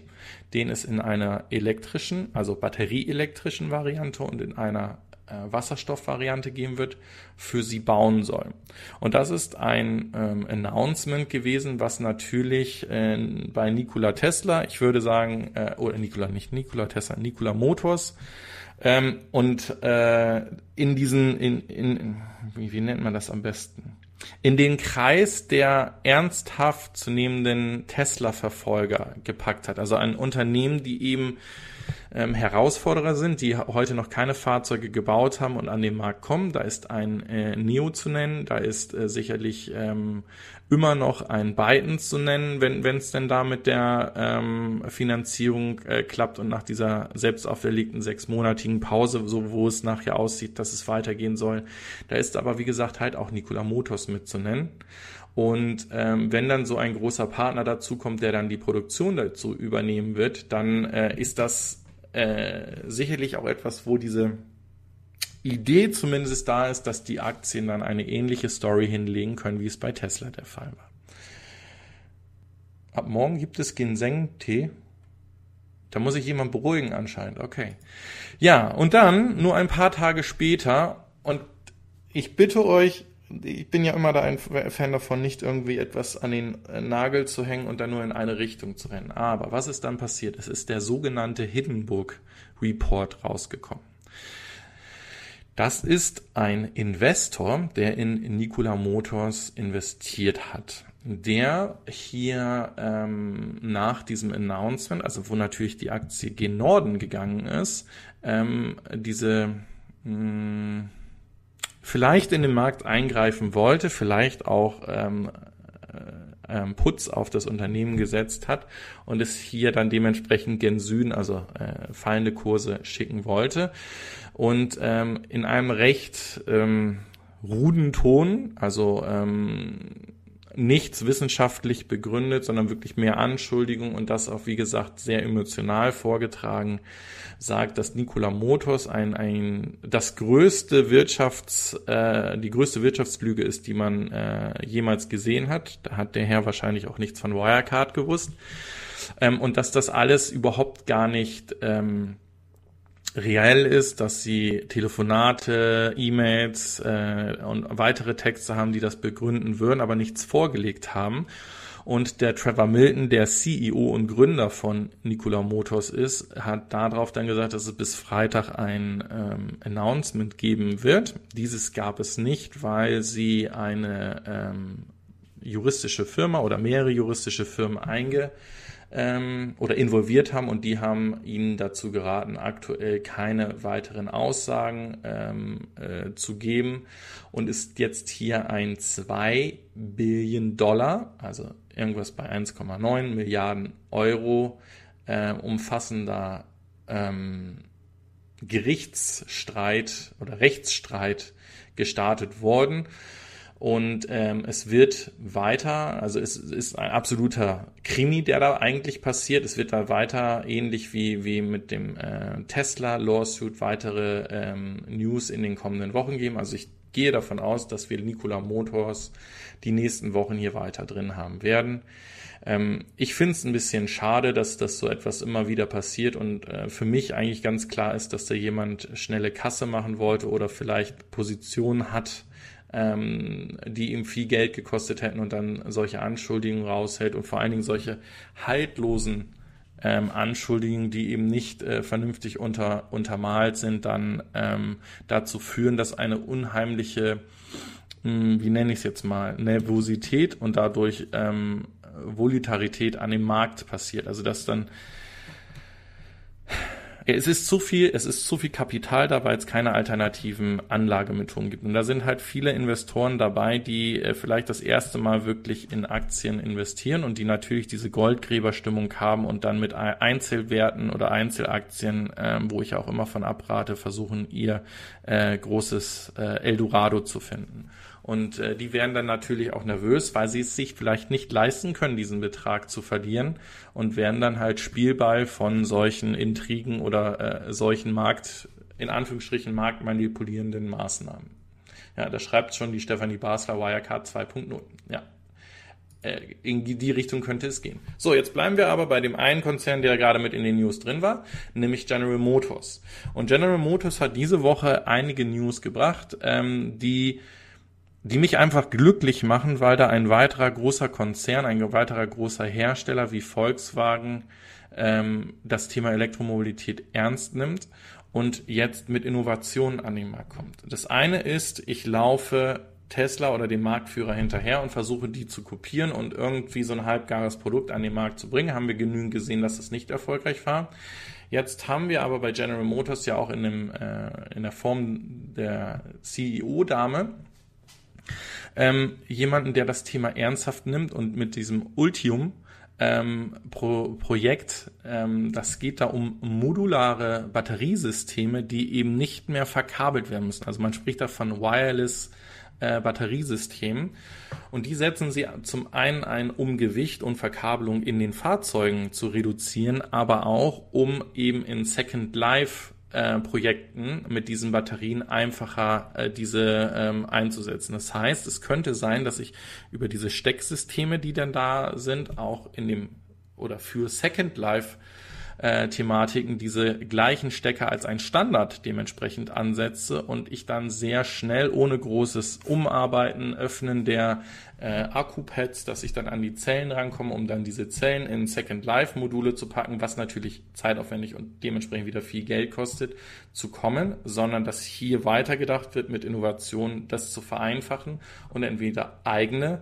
den es in einer elektrischen, also batterieelektrischen Variante und in einer Wasserstoffvariante geben wird, für sie bauen soll. Und das ist ein ähm, Announcement gewesen, was natürlich äh, bei Nikola Tesla, ich würde sagen, äh, oder Nikola, nicht Nikola Tesla, Nikola Motors, ähm, und äh, in diesen, in, in, wie, wie nennt man das am besten? In den Kreis der ernsthaft zu nehmenden Tesla-Verfolger gepackt hat. Also ein Unternehmen, die eben ähm, Herausforderer sind, die heute noch keine Fahrzeuge gebaut haben und an den Markt kommen. Da ist ein äh, Neo zu nennen, da ist äh, sicherlich ähm, immer noch ein Byton zu nennen, wenn es denn da mit der ähm, Finanzierung äh, klappt und nach dieser selbst auferlegten sechsmonatigen Pause, so wo es nachher aussieht, dass es weitergehen soll. Da ist aber, wie gesagt, halt auch Nikola Motors mit zu nennen. Und ähm, wenn dann so ein großer Partner dazu kommt, der dann die Produktion dazu übernehmen wird, dann äh, ist das äh, sicherlich auch etwas, wo diese Idee zumindest da ist, dass die Aktien dann eine ähnliche Story hinlegen können, wie es bei Tesla der Fall war. Ab morgen gibt es Ginseng-Tee. Da muss ich jemand beruhigen anscheinend. Okay. Ja, und dann nur ein paar Tage später und ich bitte euch, ich bin ja immer da ein Fan davon, nicht irgendwie etwas an den Nagel zu hängen und dann nur in eine Richtung zu rennen. Aber was ist dann passiert? Es ist der sogenannte Hindenburg Report rausgekommen. Das ist ein Investor, der in Nikola Motors investiert hat. Der hier ähm, nach diesem Announcement, also wo natürlich die Aktie gen Norden gegangen ist, ähm, diese mh, hm, vielleicht in den Markt eingreifen wollte, vielleicht auch ähm, äh, ähm, Putz auf das Unternehmen gesetzt hat und es hier dann dementsprechend gen Süden, also äh, fallende Kurse schicken wollte. Und ähm, in einem recht ähm, ruden Ton, also ähm, nichts wissenschaftlich begründet, sondern wirklich mehr Anschuldigung und das auch, wie gesagt, sehr emotional vorgetragen, sagt, dass Nikola Motors ein, ein das größte Wirtschafts, äh, die größte Wirtschaftslüge ist, die man äh, jemals gesehen hat. Da hat der Herr wahrscheinlich auch nichts von Wirecard gewusst. Ähm, und dass das alles überhaupt gar nicht ähm, reell ist, dass sie Telefonate, E-Mails äh, und weitere Texte haben, die das begründen würden, aber nichts vorgelegt haben. Und der Trevor Milton, der CEO und Gründer von Nikola Motors ist, hat darauf dann gesagt, dass es bis Freitag ein ähm, Announcement geben wird. Dieses gab es nicht, weil sie eine ähm, juristische Firma oder mehrere juristische Firmen einge ähm, oder involviert haben und die haben ihnen dazu geraten, aktuell keine weiteren Aussagen ähm, äh, zu geben und ist jetzt hier ein 2 Billion Dollar, also irgendwas bei 1,9 Milliarden Euro äh, umfassender ähm, Gerichtsstreit oder Rechtsstreit gestartet worden. Und ähm, es wird weiter, also es ist ein absoluter Krimi, der da eigentlich passiert. Es wird da weiter, ähnlich wie, wie mit dem äh, Tesla-Lawsuit, weitere ähm, News in den kommenden Wochen geben. Also ich gehe davon aus, dass wir Nikola Motors die nächsten Wochen hier weiter drin haben werden. Ähm, ich finde es ein bisschen schade, dass das so etwas immer wieder passiert und äh, für mich eigentlich ganz klar ist, dass da jemand schnelle Kasse machen wollte oder vielleicht Positionen hat, ähm, die ihm viel Geld gekostet hätten und dann solche Anschuldigungen raushält und vor allen Dingen solche haltlosen ähm, Anschuldigungen, die eben nicht äh, vernünftig unter, untermalt sind, dann ähm, dazu führen, dass eine unheimliche, mh, hm, wie nenne ich es jetzt mal, Nervosität und dadurch ähm, Volitarität an dem Markt passiert. Also dass dann es ist zu viel, es ist zu viel Kapital da, weil es keine alternativen Anlagemethoden gibt. Und da sind halt viele Investoren dabei, die äh, vielleicht das erste Mal wirklich in Aktien investieren und die natürlich diese Goldgräberstimmung haben und dann mit Einzelwerten oder Einzelaktien, ähm, wo ich auch immer von abrate, versuchen, ihr äh, großes äh, Eldorado zu finden. Und äh, die werden dann natürlich auch nervös, weil sie es sich vielleicht nicht leisten können, diesen Betrag zu verlieren und werden dann halt Spielball von solchen Intrigen oder äh, solchen Markt, in Anführungsstrichen marktmanipulierenden Maßnahmen. Ja, da schreibt schon die Stefanie Basler Wirecard 2.0. Ja. Äh, in die Richtung könnte es gehen. So, jetzt bleiben wir aber bei dem einen Konzern, der gerade mit in den News drin war, nämlich General Motors. Und General Motors hat diese Woche einige News gebracht, ähm, die die mich einfach glücklich machen, weil da ein weiterer großer Konzern, ein weiterer großer Hersteller wie Volkswagen ähm, das Thema Elektromobilität ernst nimmt und jetzt mit Innovationen an den Markt kommt. Das eine ist, ich laufe Tesla oder dem Marktführer hinterher und versuche die zu kopieren und irgendwie so ein halbgares Produkt an den Markt zu bringen. Haben wir genügend gesehen, dass es nicht erfolgreich war. Jetzt haben wir aber bei General Motors ja auch in, dem, äh, in der Form der CEO-Dame ähm, jemanden, der das Thema ernsthaft nimmt und mit diesem Ultium ähm, Pro Projekt, ähm, das geht da um modulare Batteriesysteme, die eben nicht mehr verkabelt werden müssen. Also man spricht da von Wireless äh, Batteriesystemen. Und die setzen sie zum einen ein, um Gewicht und Verkabelung in den Fahrzeugen zu reduzieren, aber auch um eben in Second Life äh, Projekten mit diesen Batterien einfacher äh, diese ähm, einzusetzen. Das heißt, es könnte sein, dass ich über diese Stecksysteme, die dann da sind, auch in dem oder für Second Life äh, Thematiken diese gleichen Stecker als ein Standard dementsprechend ansetze und ich dann sehr schnell ohne großes Umarbeiten, Öffnen der äh, Akku-Pads, dass ich dann an die Zellen rankomme, um dann diese Zellen in Second Life Module zu packen, was natürlich zeitaufwendig und dementsprechend wieder viel Geld kostet, zu kommen, sondern dass hier weitergedacht wird mit Innovationen, das zu vereinfachen und entweder eigene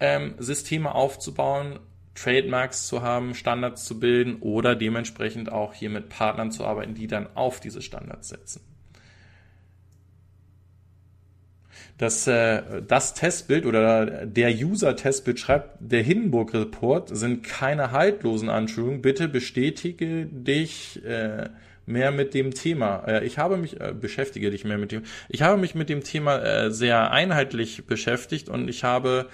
ähm, Systeme aufzubauen, Trademarks zu haben, Standards zu bilden oder dementsprechend auch hier mit Partnern zu arbeiten, die dann auf diese Standards setzen. Das, äh, das Testbild oder der User-Testbild schreibt, der Hindenburg-Report sind keine haltlosen Anschuldigungen. Bitte bestätige dich äh, mehr mit dem Thema. Äh, ich habe mich, äh, beschäftige dich mehr mit dem, ich habe mich mit dem Thema äh, sehr einheitlich beschäftigt und ich habe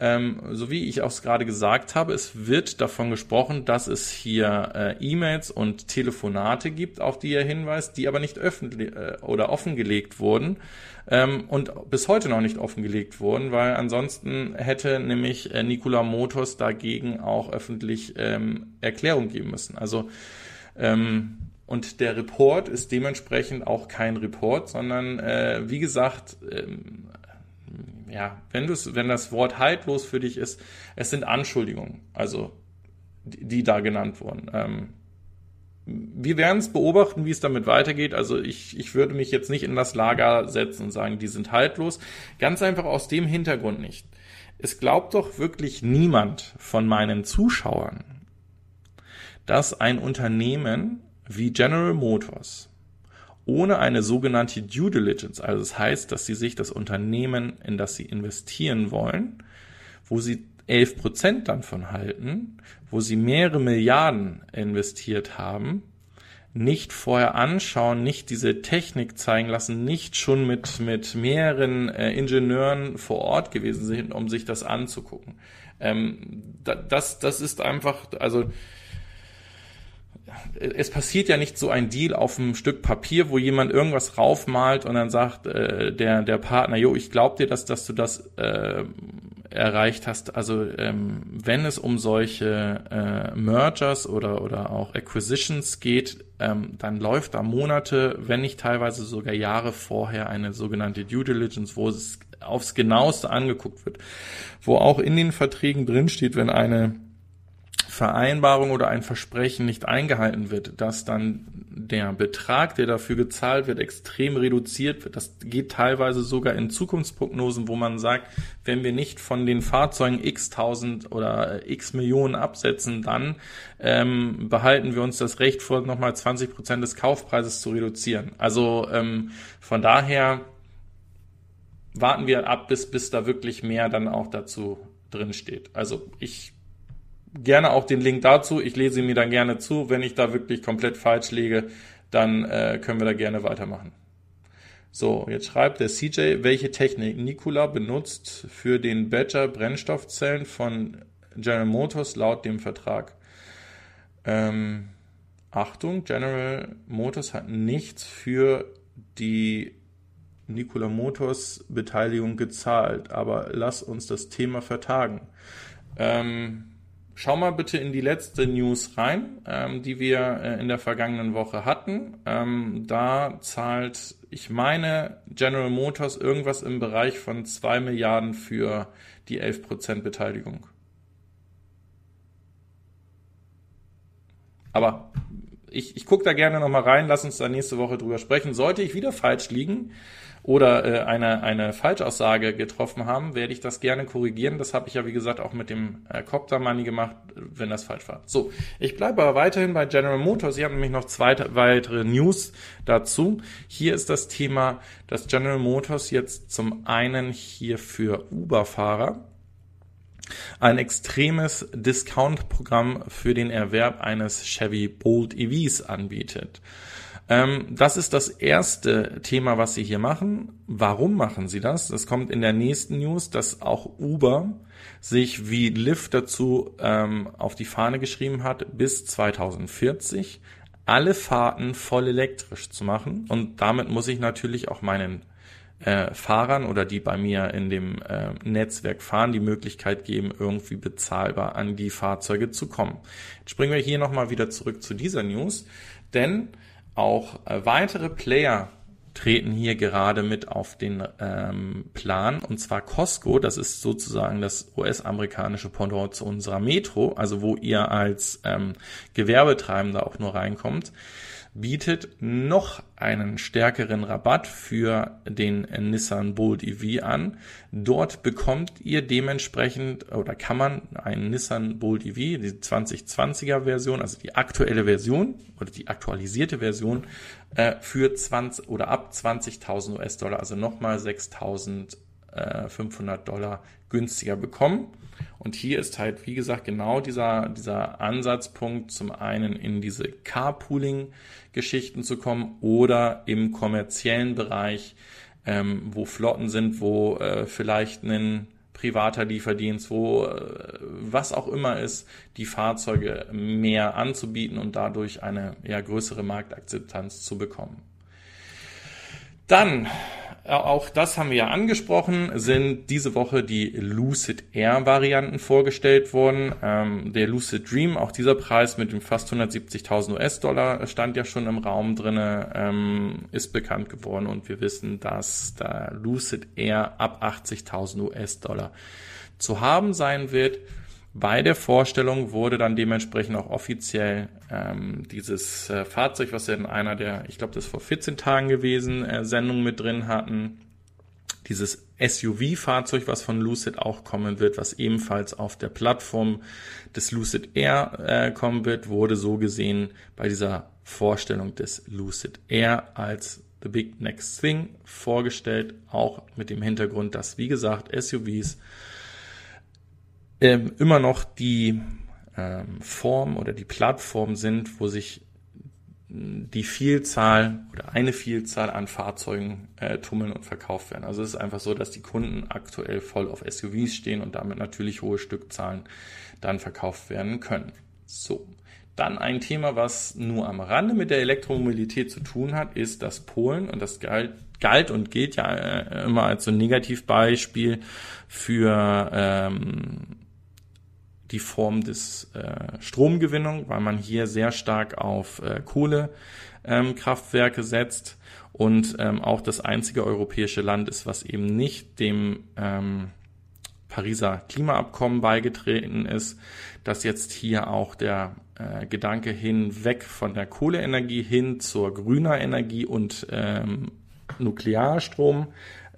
ähm, so wie ich auch gerade gesagt habe, es wird davon gesprochen, dass es hier äh, E-Mails und Telefonate gibt, auf die er hinweist, die aber nicht öffentlich äh, oder offengelegt wurden ähm, und bis heute noch nicht offengelegt wurden, weil ansonsten hätte nämlich äh, Nikola Motors dagegen auch öffentlich ähm, Erklärung geben müssen. Also ähm, und der Report ist dementsprechend auch kein Report, sondern äh, wie gesagt, ähm, ja, wenn du wenn das Wort haltlos für dich ist, es sind Anschuldigungen, also die, die da genannt wurden. Ähm, wir werden es beobachten, wie es damit weitergeht. Also ich, ich würde mich jetzt nicht in das Lager setzen und sagen, die sind haltlos. Ganz einfach aus dem Hintergrund nicht. Es glaubt doch wirklich niemand von meinen Zuschauern, dass ein Unternehmen wie General Motors ohne eine sogenannte Due Diligence, also das heißt, dass sie sich das Unternehmen, in das sie investieren wollen, wo sie 11 Prozent dann von halten, wo sie mehrere Milliarden investiert haben, nicht vorher anschauen, nicht diese Technik zeigen lassen, nicht schon mit, mit mehreren äh, Ingenieuren vor Ort gewesen sind, um sich das anzugucken. Ähm, das, das ist einfach, also es passiert ja nicht so ein Deal auf einem Stück Papier, wo jemand irgendwas raufmalt und dann sagt äh, der der Partner, jo, ich glaube dir, dass dass du das äh, erreicht hast. Also ähm, wenn es um solche äh, Mergers oder oder auch Acquisitions geht, ähm, dann läuft da Monate, wenn nicht teilweise sogar Jahre vorher eine sogenannte Due Diligence, wo es aufs genaueste angeguckt wird, wo auch in den Verträgen drinsteht, wenn eine Vereinbarung oder ein Versprechen nicht eingehalten wird, dass dann der Betrag, der dafür gezahlt wird, extrem reduziert wird. Das geht teilweise sogar in Zukunftsprognosen, wo man sagt, wenn wir nicht von den Fahrzeugen x tausend oder x Millionen absetzen, dann ähm, behalten wir uns das Recht vor, nochmal 20 Prozent des Kaufpreises zu reduzieren. Also ähm, von daher warten wir ab, bis, bis da wirklich mehr dann auch dazu drin steht. Also ich gerne auch den Link dazu. Ich lese mir dann gerne zu. Wenn ich da wirklich komplett falsch lege, dann äh, können wir da gerne weitermachen. So, jetzt schreibt der CJ, welche Technik Nikola benutzt für den Badger Brennstoffzellen von General Motors laut dem Vertrag. Ähm, Achtung, General Motors hat nichts für die Nikola Motors Beteiligung gezahlt, aber lass uns das Thema vertagen. Ähm, Schau mal bitte in die letzte News rein, ähm, die wir äh, in der vergangenen Woche hatten. Ähm, da zahlt, ich meine, General Motors irgendwas im Bereich von 2 Milliarden für die 11% Beteiligung. Aber ich, ich gucke da gerne nochmal rein, lass uns da nächste Woche drüber sprechen. Sollte ich wieder falsch liegen, oder äh, eine, eine Falschaussage getroffen haben, werde ich das gerne korrigieren. Das habe ich ja, wie gesagt, auch mit dem äh, Copter Money gemacht, wenn das falsch war. So, ich bleibe aber weiterhin bei General Motors. Sie haben nämlich noch zwei weitere News dazu. Hier ist das Thema, dass General Motors jetzt zum einen hier für Uber-Fahrer ein extremes Discount-Programm für den Erwerb eines Chevy Bolt EVs anbietet. Ähm, das ist das erste Thema, was Sie hier machen. Warum machen Sie das? Das kommt in der nächsten News, dass auch Uber sich wie Lyft dazu ähm, auf die Fahne geschrieben hat, bis 2040 alle Fahrten voll elektrisch zu machen. Und damit muss ich natürlich auch meinen äh, Fahrern oder die bei mir in dem äh, Netzwerk fahren, die Möglichkeit geben, irgendwie bezahlbar an die Fahrzeuge zu kommen. Jetzt springen wir hier nochmal wieder zurück zu dieser News, denn auch äh, weitere Player treten hier gerade mit auf den ähm, Plan. Und zwar Costco, das ist sozusagen das US-amerikanische Pendant zu unserer Metro, also wo ihr als ähm, Gewerbetreibender auch nur reinkommt bietet noch einen stärkeren Rabatt für den Nissan Bolt EV an. Dort bekommt ihr dementsprechend oder kann man einen Nissan Bolt EV, die 2020er Version, also die aktuelle Version oder die aktualisierte Version äh, für 20 oder ab 20.000 US-Dollar, also nochmal 6.500 Dollar günstiger bekommen. Und hier ist halt, wie gesagt, genau dieser, dieser Ansatzpunkt, zum einen in diese Carpooling-Geschichten zu kommen oder im kommerziellen Bereich, ähm, wo Flotten sind, wo äh, vielleicht ein privater Lieferdienst, wo äh, was auch immer ist, die Fahrzeuge mehr anzubieten und dadurch eine ja, größere Marktakzeptanz zu bekommen. Dann auch das haben wir ja angesprochen, sind diese Woche die Lucid Air Varianten vorgestellt worden. Ähm, der Lucid Dream, auch dieser Preis mit dem fast 170.000 US-Dollar stand ja schon im Raum drinne, ähm, ist bekannt geworden und wir wissen, dass der Lucid Air ab 80.000 US-Dollar zu haben sein wird. Bei der Vorstellung wurde dann dementsprechend auch offiziell ähm, dieses äh, Fahrzeug, was wir in einer der, ich glaube, das vor 14 Tagen gewesen, äh, Sendung mit drin hatten, dieses SUV-Fahrzeug, was von Lucid auch kommen wird, was ebenfalls auf der Plattform des Lucid Air äh, kommen wird, wurde so gesehen bei dieser Vorstellung des Lucid Air als The Big Next Thing vorgestellt, auch mit dem Hintergrund, dass, wie gesagt, SUVs ähm, immer noch die ähm, Form oder die Plattform sind, wo sich die Vielzahl oder eine Vielzahl an Fahrzeugen äh, tummeln und verkauft werden. Also es ist einfach so, dass die Kunden aktuell voll auf SUVs stehen und damit natürlich hohe Stückzahlen dann verkauft werden können. So. Dann ein Thema, was nur am Rande mit der Elektromobilität zu tun hat, ist dass Polen und das galt, galt und gilt ja äh, immer als so ein Negativbeispiel für ähm, die Form des äh, Stromgewinnung, weil man hier sehr stark auf äh, Kohlekraftwerke ähm, setzt und ähm, auch das einzige europäische Land ist, was eben nicht dem ähm, Pariser Klimaabkommen beigetreten ist, dass jetzt hier auch der äh, Gedanke hinweg von der Kohleenergie hin zur grüner Energie und ähm, Nuklearstrom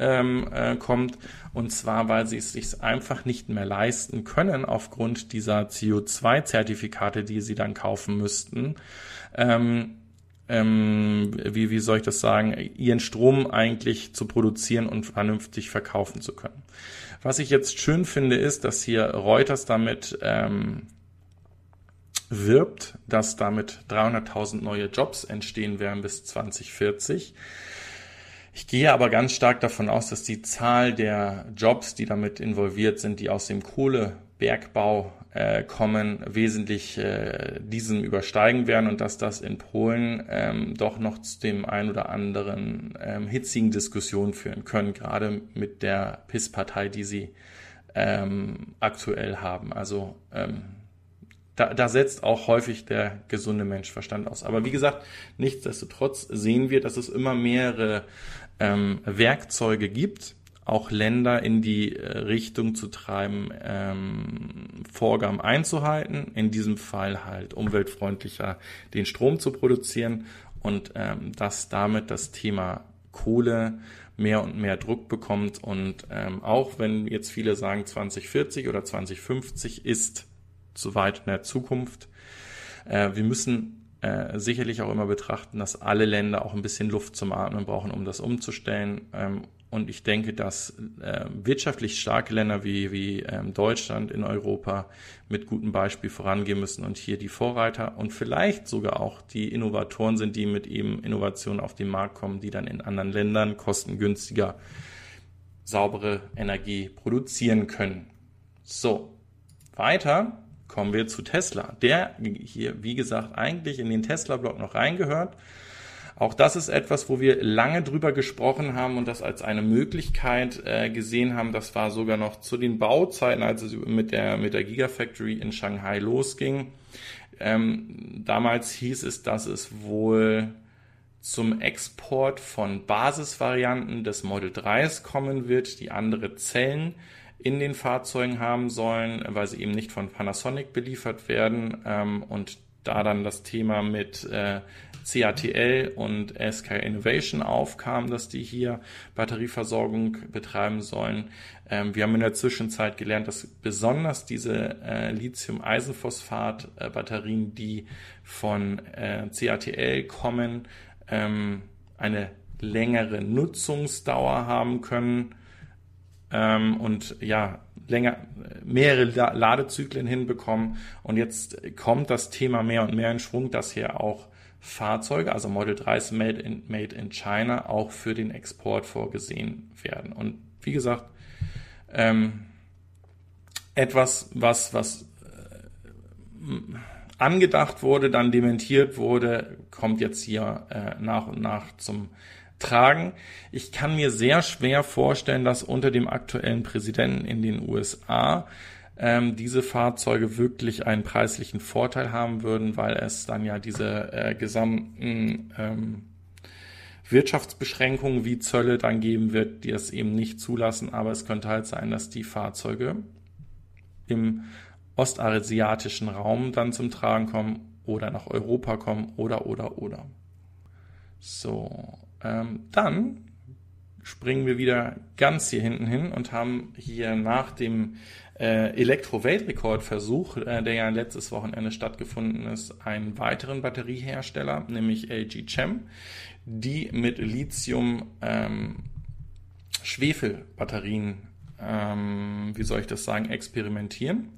ähm, äh, kommt. Und zwar, weil sie es sich einfach nicht mehr leisten können aufgrund dieser CO2-Zertifikate, die sie dann kaufen müssten. Ähm, ähm, wie, wie soll ich das sagen, ihren Strom eigentlich zu produzieren und vernünftig verkaufen zu können. Was ich jetzt schön finde, ist, dass hier Reuters damit ähm, wirbt, dass damit 300.000 neue Jobs entstehen werden bis 2040. Ich gehe aber ganz stark davon aus, dass die Zahl der Jobs, die damit involviert sind, die aus dem Kohlebergbau äh, kommen, wesentlich äh, diesem übersteigen werden und dass das in Polen ähm, doch noch zu dem ein oder anderen ähm, hitzigen Diskussion führen können, gerade mit der PIS-Partei, die sie ähm, aktuell haben. Also ähm, da, da setzt auch häufig der gesunde Menschverstand aus. Aber wie gesagt, nichtsdestotrotz sehen wir, dass es immer mehrere ähm, Werkzeuge gibt, auch Länder in die äh, Richtung zu treiben, ähm, Vorgaben einzuhalten, in diesem Fall halt umweltfreundlicher den Strom zu produzieren und ähm, dass damit das Thema Kohle mehr und mehr Druck bekommt und ähm, auch wenn jetzt viele sagen 2040 oder 2050 ist zu weit in der Zukunft, äh, wir müssen äh, sicherlich auch immer betrachten, dass alle Länder auch ein bisschen Luft zum Atmen brauchen, um das umzustellen. Ähm, und ich denke, dass äh, wirtschaftlich starke Länder wie, wie ähm, Deutschland in Europa mit gutem Beispiel vorangehen müssen und hier die Vorreiter und vielleicht sogar auch die Innovatoren sind, die mit eben Innovationen auf den Markt kommen, die dann in anderen Ländern kostengünstiger saubere Energie produzieren können. So, weiter kommen wir zu Tesla, der hier, wie gesagt, eigentlich in den Tesla-Block noch reingehört. Auch das ist etwas, wo wir lange drüber gesprochen haben und das als eine Möglichkeit äh, gesehen haben. Das war sogar noch zu den Bauzeiten, als es mit der, mit der Gigafactory in Shanghai losging. Ähm, damals hieß es, dass es wohl zum Export von Basisvarianten des Model 3s kommen wird, die andere Zellen in den Fahrzeugen haben sollen, weil sie eben nicht von Panasonic beliefert werden ähm, und da dann das Thema mit äh, CATL und SK Innovation aufkam, dass die hier Batterieversorgung betreiben sollen. Ähm, wir haben in der Zwischenzeit gelernt, dass besonders diese äh, Lithium-Eisenphosphat-Batterien, äh, die von äh, CATL kommen, ähm, eine längere Nutzungsdauer haben können ähm, und ja, länger, mehrere Ladezyklen hinbekommen. Und jetzt kommt das Thema mehr und mehr in Schwung, dass hier auch Fahrzeuge, also Model 3s made in, made in China, auch für den Export vorgesehen werden. Und wie gesagt, ähm, etwas, was, was äh, angedacht wurde, dann dementiert wurde, kommt jetzt hier äh, nach und nach zum tragen. Ich kann mir sehr schwer vorstellen, dass unter dem aktuellen Präsidenten in den USA ähm, diese Fahrzeuge wirklich einen preislichen Vorteil haben würden, weil es dann ja diese äh, gesamten ähm, Wirtschaftsbeschränkungen wie Zölle dann geben wird, die es eben nicht zulassen. Aber es könnte halt sein, dass die Fahrzeuge im ostasiatischen Raum dann zum Tragen kommen oder nach Europa kommen oder oder oder. So, ähm, dann springen wir wieder ganz hier hinten hin und haben hier nach dem äh, Elektro-Weltrekordversuch, äh, der ja letztes Wochenende stattgefunden ist, einen weiteren Batteriehersteller, nämlich LG Chem, die mit Lithium ähm, Schwefelbatterien, ähm, wie soll ich das sagen, experimentieren.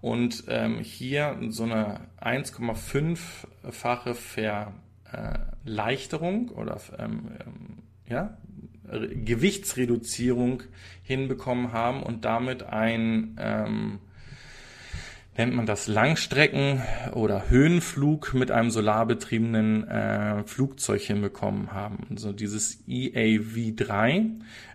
Und ähm, hier so eine 1,5-fache Ver äh, Leichterung oder ähm, ähm, ja, Gewichtsreduzierung hinbekommen haben und damit ein ähm, nennt man das Langstrecken- oder Höhenflug mit einem solarbetriebenen äh, Flugzeug hinbekommen haben. Also dieses EAV3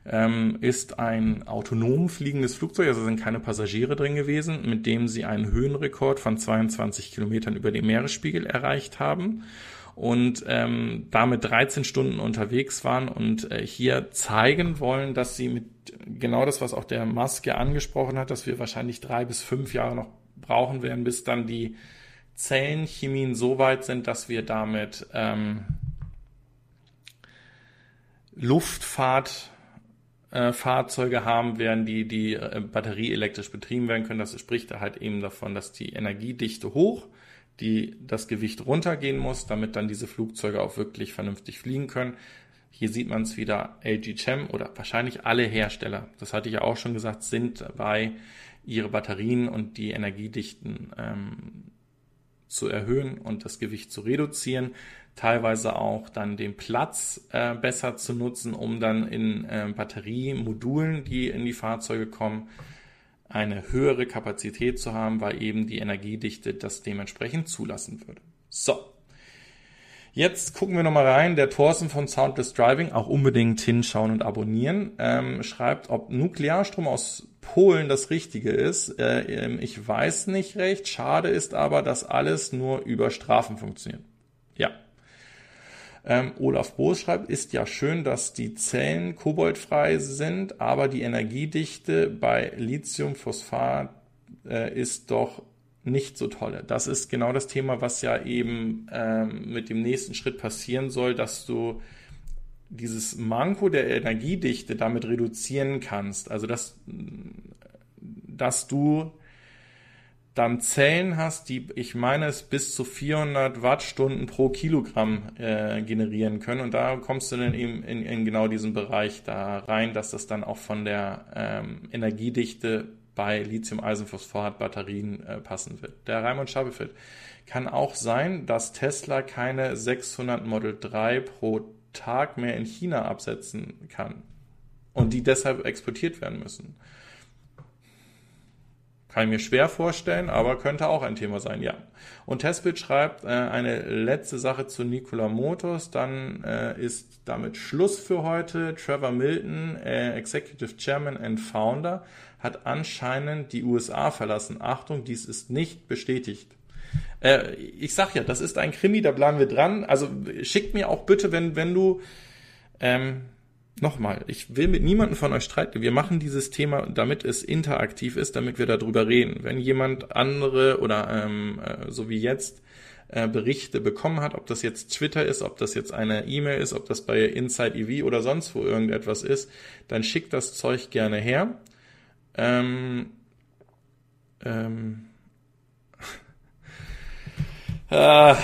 ähm, ist ein autonom fliegendes Flugzeug, also sind keine Passagiere drin gewesen, mit dem sie einen Höhenrekord von 22 Kilometern über dem Meeresspiegel erreicht haben und ähm, damit 13 Stunden unterwegs waren und äh, hier zeigen wollen, dass sie mit genau das, was auch der Maske angesprochen hat, dass wir wahrscheinlich drei bis fünf Jahre noch brauchen werden, bis dann die Zellenchemien so weit sind, dass wir damit ähm, Luftfahrt äh, Fahrzeuge haben werden, die, die äh, batterieelektrisch betrieben werden können. Das spricht halt eben davon, dass die Energiedichte hoch die das Gewicht runtergehen muss, damit dann diese Flugzeuge auch wirklich vernünftig fliegen können. Hier sieht man es wieder, LG Chem oder wahrscheinlich alle Hersteller, das hatte ich ja auch schon gesagt, sind dabei, ihre Batterien und die Energiedichten ähm, zu erhöhen und das Gewicht zu reduzieren, teilweise auch dann den Platz äh, besser zu nutzen, um dann in äh, Batteriemodulen, die in die Fahrzeuge kommen, eine höhere Kapazität zu haben, weil eben die Energiedichte das dementsprechend zulassen würde. So. Jetzt gucken wir nochmal rein. Der Thorsten von Soundless Driving, auch unbedingt hinschauen und abonnieren, ähm, schreibt, ob Nuklearstrom aus Polen das Richtige ist. Äh, ähm, ich weiß nicht recht. Schade ist aber, dass alles nur über Strafen funktioniert. Ja, ähm, Olaf Boos schreibt, ist ja schön, dass die Zellen koboldfrei sind, aber die Energiedichte bei Lithiumphosphat äh, ist doch nicht so tolle. Das ist genau das Thema, was ja eben ähm, mit dem nächsten Schritt passieren soll, dass du dieses Manko der Energiedichte damit reduzieren kannst. Also dass, dass du dann Zellen hast, die, ich meine es, bis zu 400 Wattstunden pro Kilogramm äh, generieren können. Und da kommst du dann eben in, in genau diesen Bereich da rein, dass das dann auch von der ähm, Energiedichte bei Lithium-Eisenphosphat-Batterien äh, passen wird. Der Raimund Schabefeld kann auch sein, dass Tesla keine 600 Model 3 pro Tag mehr in China absetzen kann und die deshalb exportiert werden müssen. Kann ich mir schwer vorstellen, aber könnte auch ein Thema sein, ja. Und Testbit schreibt äh, eine letzte Sache zu Nikola Motors, dann äh, ist damit Schluss für heute. Trevor Milton, äh, Executive Chairman and Founder, hat anscheinend die USA verlassen. Achtung, dies ist nicht bestätigt. Äh, ich sag ja, das ist ein Krimi, da bleiben wir dran. Also schickt mir auch bitte, wenn, wenn du ähm, nochmal, ich will mit niemandem von euch streiten. Wir machen dieses Thema, damit es interaktiv ist, damit wir darüber reden. Wenn jemand andere oder ähm, äh, so wie jetzt äh, Berichte bekommen hat, ob das jetzt Twitter ist, ob das jetzt eine E-Mail ist, ob das bei Inside EV oder sonst wo irgendetwas ist, dann schickt das Zeug gerne her. Ähm, ähm, äh,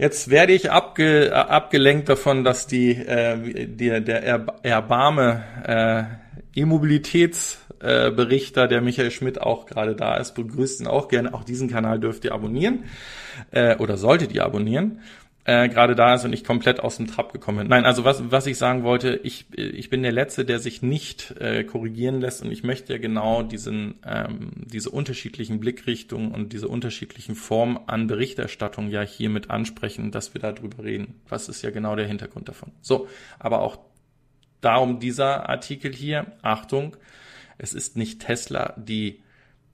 Jetzt werde ich abge, äh, abgelenkt davon, dass die, äh, die der Erbarme äh, E-Mobilitätsberichter, äh, der Michael Schmidt auch gerade da ist, begrüßt ihn auch gerne. Auch diesen Kanal dürft ihr abonnieren äh, oder solltet ihr abonnieren äh, gerade da ist und ich komplett aus dem Trab gekommen bin. Nein, also was, was ich sagen wollte, ich, ich bin der Letzte, der sich nicht äh, korrigieren lässt und ich möchte ja genau diesen, ähm, diese unterschiedlichen Blickrichtungen und diese unterschiedlichen Formen an Berichterstattung ja hier mit ansprechen, dass wir darüber reden. Was ist ja genau der Hintergrund davon. So, aber auch darum dieser Artikel hier, Achtung, es ist nicht Tesla, die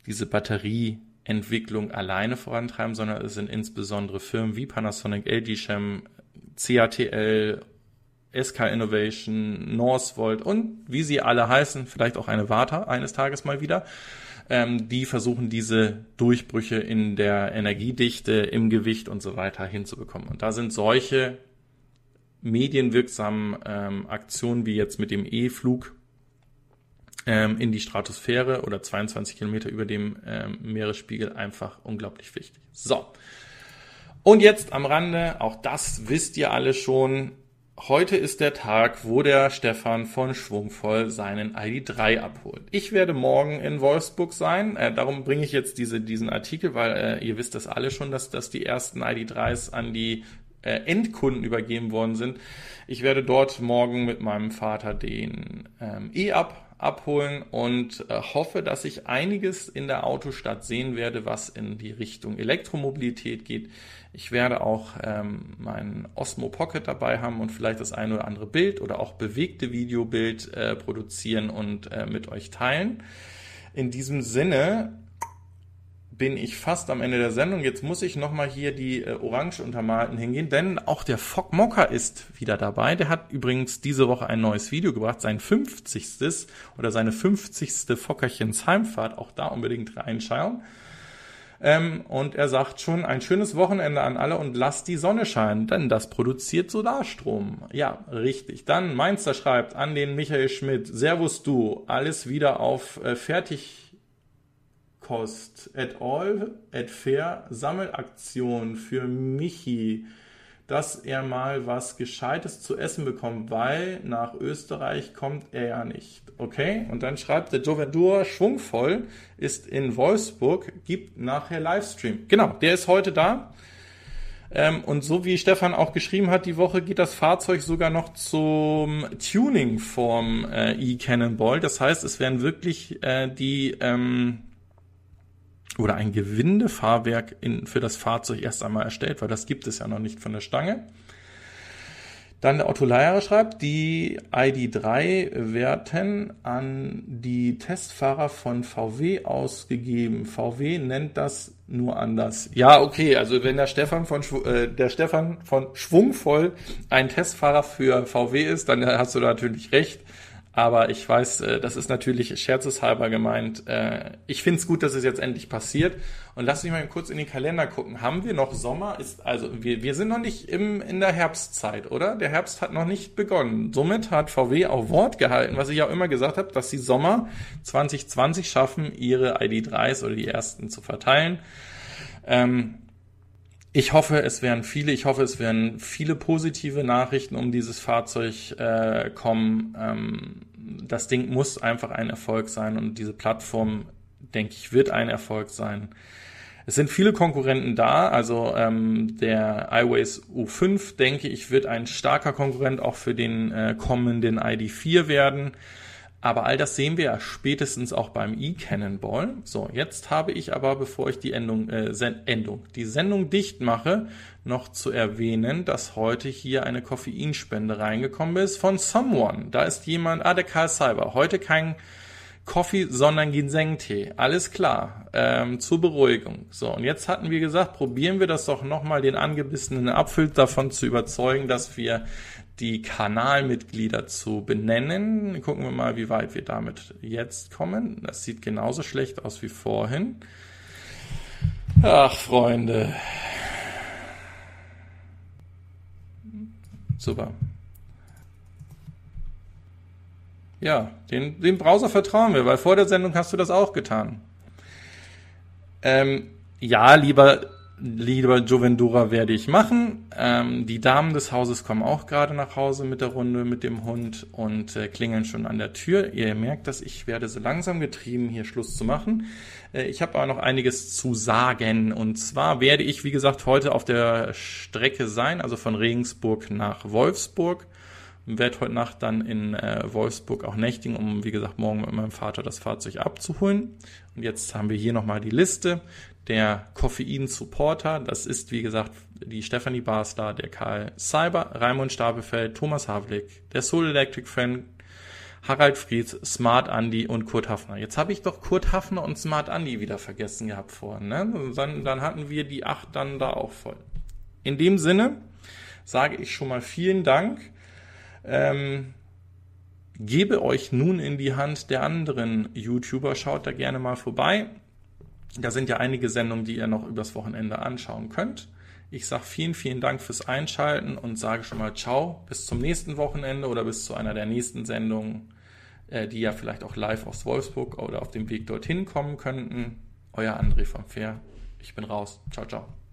diese Batterie Entwicklung alleine vorantreiben, sondern es sind insbesondere Firmen wie Panasonic, LG Chem, CATL, SK Innovation, Northvolt und wie sie alle heißen, vielleicht auch eine Warta eines Tages mal wieder, ähm, die versuchen diese Durchbrüche in der Energiedichte, im Gewicht und so weiter hinzubekommen. Und da sind solche medienwirksamen ähm, Aktionen wie jetzt mit dem E-Flug ähm, in die Stratosphäre oder 22 Kilometer über dem ähm, Meeresspiegel einfach unglaublich wichtig. So. Und jetzt am Rande, auch das wisst ihr alle schon, Heute ist der Tag, wo der Stefan von Schwungvoll seinen ID3 abholt. Ich werde morgen in Wolfsburg sein. Äh, darum bringe ich jetzt diese, diesen Artikel, weil äh, ihr wisst das alle schon, dass, dass die ersten ID3s an die äh, Endkunden übergeben worden sind. Ich werde dort morgen mit meinem Vater den ähm, E-Up abholen und äh, hoffe, dass ich einiges in der Autostadt sehen werde, was in die Richtung Elektromobilität geht. Ich werde auch ähm, meinen Osmo Pocket dabei haben und vielleicht das eine oder andere Bild oder auch bewegte Videobild äh, produzieren und äh, mit euch teilen. In diesem Sinne bin ich fast am Ende der Sendung. Jetzt muss ich nochmal hier die äh, orange untermalten hingehen, denn auch der Fock Mocker ist wieder dabei. Der hat übrigens diese Woche ein neues Video gebracht, sein 50. oder seine 50. Fockerchens Heimfahrt. Auch da unbedingt reinschauen. Ähm, und er sagt schon, ein schönes Wochenende an alle und lasst die Sonne scheinen, denn das produziert Solarstrom. Ja, richtig. Dann Mainzer schreibt an den Michael Schmidt, Servus du, alles wieder auf äh, fertig Kost et al. et fair Sammelaktion für Michi dass er mal was Gescheites zu essen bekommt, weil nach Österreich kommt er ja nicht. Okay? Und dann schreibt der Jovendur schwungvoll, ist in Wolfsburg, gibt nachher Livestream. Genau, der ist heute da. Ähm, und so wie Stefan auch geschrieben hat, die Woche geht das Fahrzeug sogar noch zum Tuning vom äh, E-Cannonball. Das heißt, es werden wirklich äh, die ähm, oder ein Gewindefahrwerk in, für das Fahrzeug erst einmal erstellt, weil das gibt es ja noch nicht von der Stange. Dann der Otto Leier schreibt, die ID3 werden an die Testfahrer von VW ausgegeben. VW nennt das nur anders. Ja, okay, also wenn der Stefan von äh, der Stefan von Schwungvoll ein Testfahrer für VW ist, dann hast du da natürlich recht. Aber ich weiß, äh, das ist natürlich scherzeshalber gemeint. Äh, ich finde es gut, dass es jetzt endlich passiert. Und lass mich mal kurz in den Kalender gucken. Haben wir noch Sommer? Ist, also wir, wir sind noch nicht im, in der Herbstzeit, oder? Der Herbst hat noch nicht begonnen. Somit hat VW auch Wort gehalten, was ich auch immer gesagt habe, dass sie Sommer 2020 schaffen, ihre ID3s oder die ersten zu verteilen. Ähm, ich hoffe, es werden viele, ich hoffe, es werden viele positive Nachrichten um dieses Fahrzeug äh, kommen. Ähm, das Ding muss einfach ein Erfolg sein und diese Plattform, denke ich, wird ein Erfolg sein. Es sind viele Konkurrenten da, also ähm, der iWays U5, denke ich, wird ein starker Konkurrent auch für den äh, kommenden ID4 werden. Aber all das sehen wir ja spätestens auch beim E-Cannonball. So, jetzt habe ich aber, bevor ich die Endung, äh, Endung, die Sendung dicht mache, noch zu erwähnen, dass heute hier eine Koffeinspende reingekommen ist von Someone. Da ist jemand, ah, der Karl Cyber. Heute kein Coffee, sondern Ginseng-Tee. Alles klar. Ähm, zur Beruhigung. So, und jetzt hatten wir gesagt, probieren wir das doch nochmal, den angebissenen Apfel davon zu überzeugen, dass wir die Kanalmitglieder zu benennen. Gucken wir mal, wie weit wir damit jetzt kommen. Das sieht genauso schlecht aus wie vorhin. Ach, Freunde. Super. Ja, den, dem Browser vertrauen wir, weil vor der Sendung hast du das auch getan. Ähm, ja, lieber lieber Jovendura werde ich machen. Ähm, die Damen des Hauses kommen auch gerade nach Hause mit der Runde mit dem Hund und äh, klingeln schon an der Tür. Ihr merkt, dass ich werde so langsam getrieben, hier Schluss zu machen. Äh, ich habe aber noch einiges zu sagen. Und zwar werde ich, wie gesagt, heute auf der Strecke sein, also von Regensburg nach Wolfsburg. Werde heute Nacht dann in äh, Wolfsburg auch nächtigen, um, wie gesagt, morgen mit meinem Vater das Fahrzeug abzuholen. Und jetzt haben wir hier nochmal die Liste der Koffein-Supporter. Das ist, wie gesagt, die Stephanie Barstar, der Karl Cyber, Raimund Stapelfeld, Thomas Havlik, der Soul Electric Fan, Harald Frieds, Smart Andy und Kurt Hafner. Jetzt habe ich doch Kurt Hafner und Smart Andy wieder vergessen gehabt vorhin. Ne? Dann, dann hatten wir die acht dann da auch voll. In dem Sinne sage ich schon mal vielen Dank. Ähm, gebe euch nun in die Hand der anderen YouTuber. Schaut da gerne mal vorbei. Da sind ja einige Sendungen, die ihr noch übers Wochenende anschauen könnt. Ich sage vielen, vielen Dank fürs Einschalten und sage schon mal Ciao, bis zum nächsten Wochenende oder bis zu einer der nächsten Sendungen, äh, die ja vielleicht auch live aus Wolfsburg oder auf dem Weg dorthin kommen könnten. Euer André vom Fair. Ich bin raus. Ciao, ciao.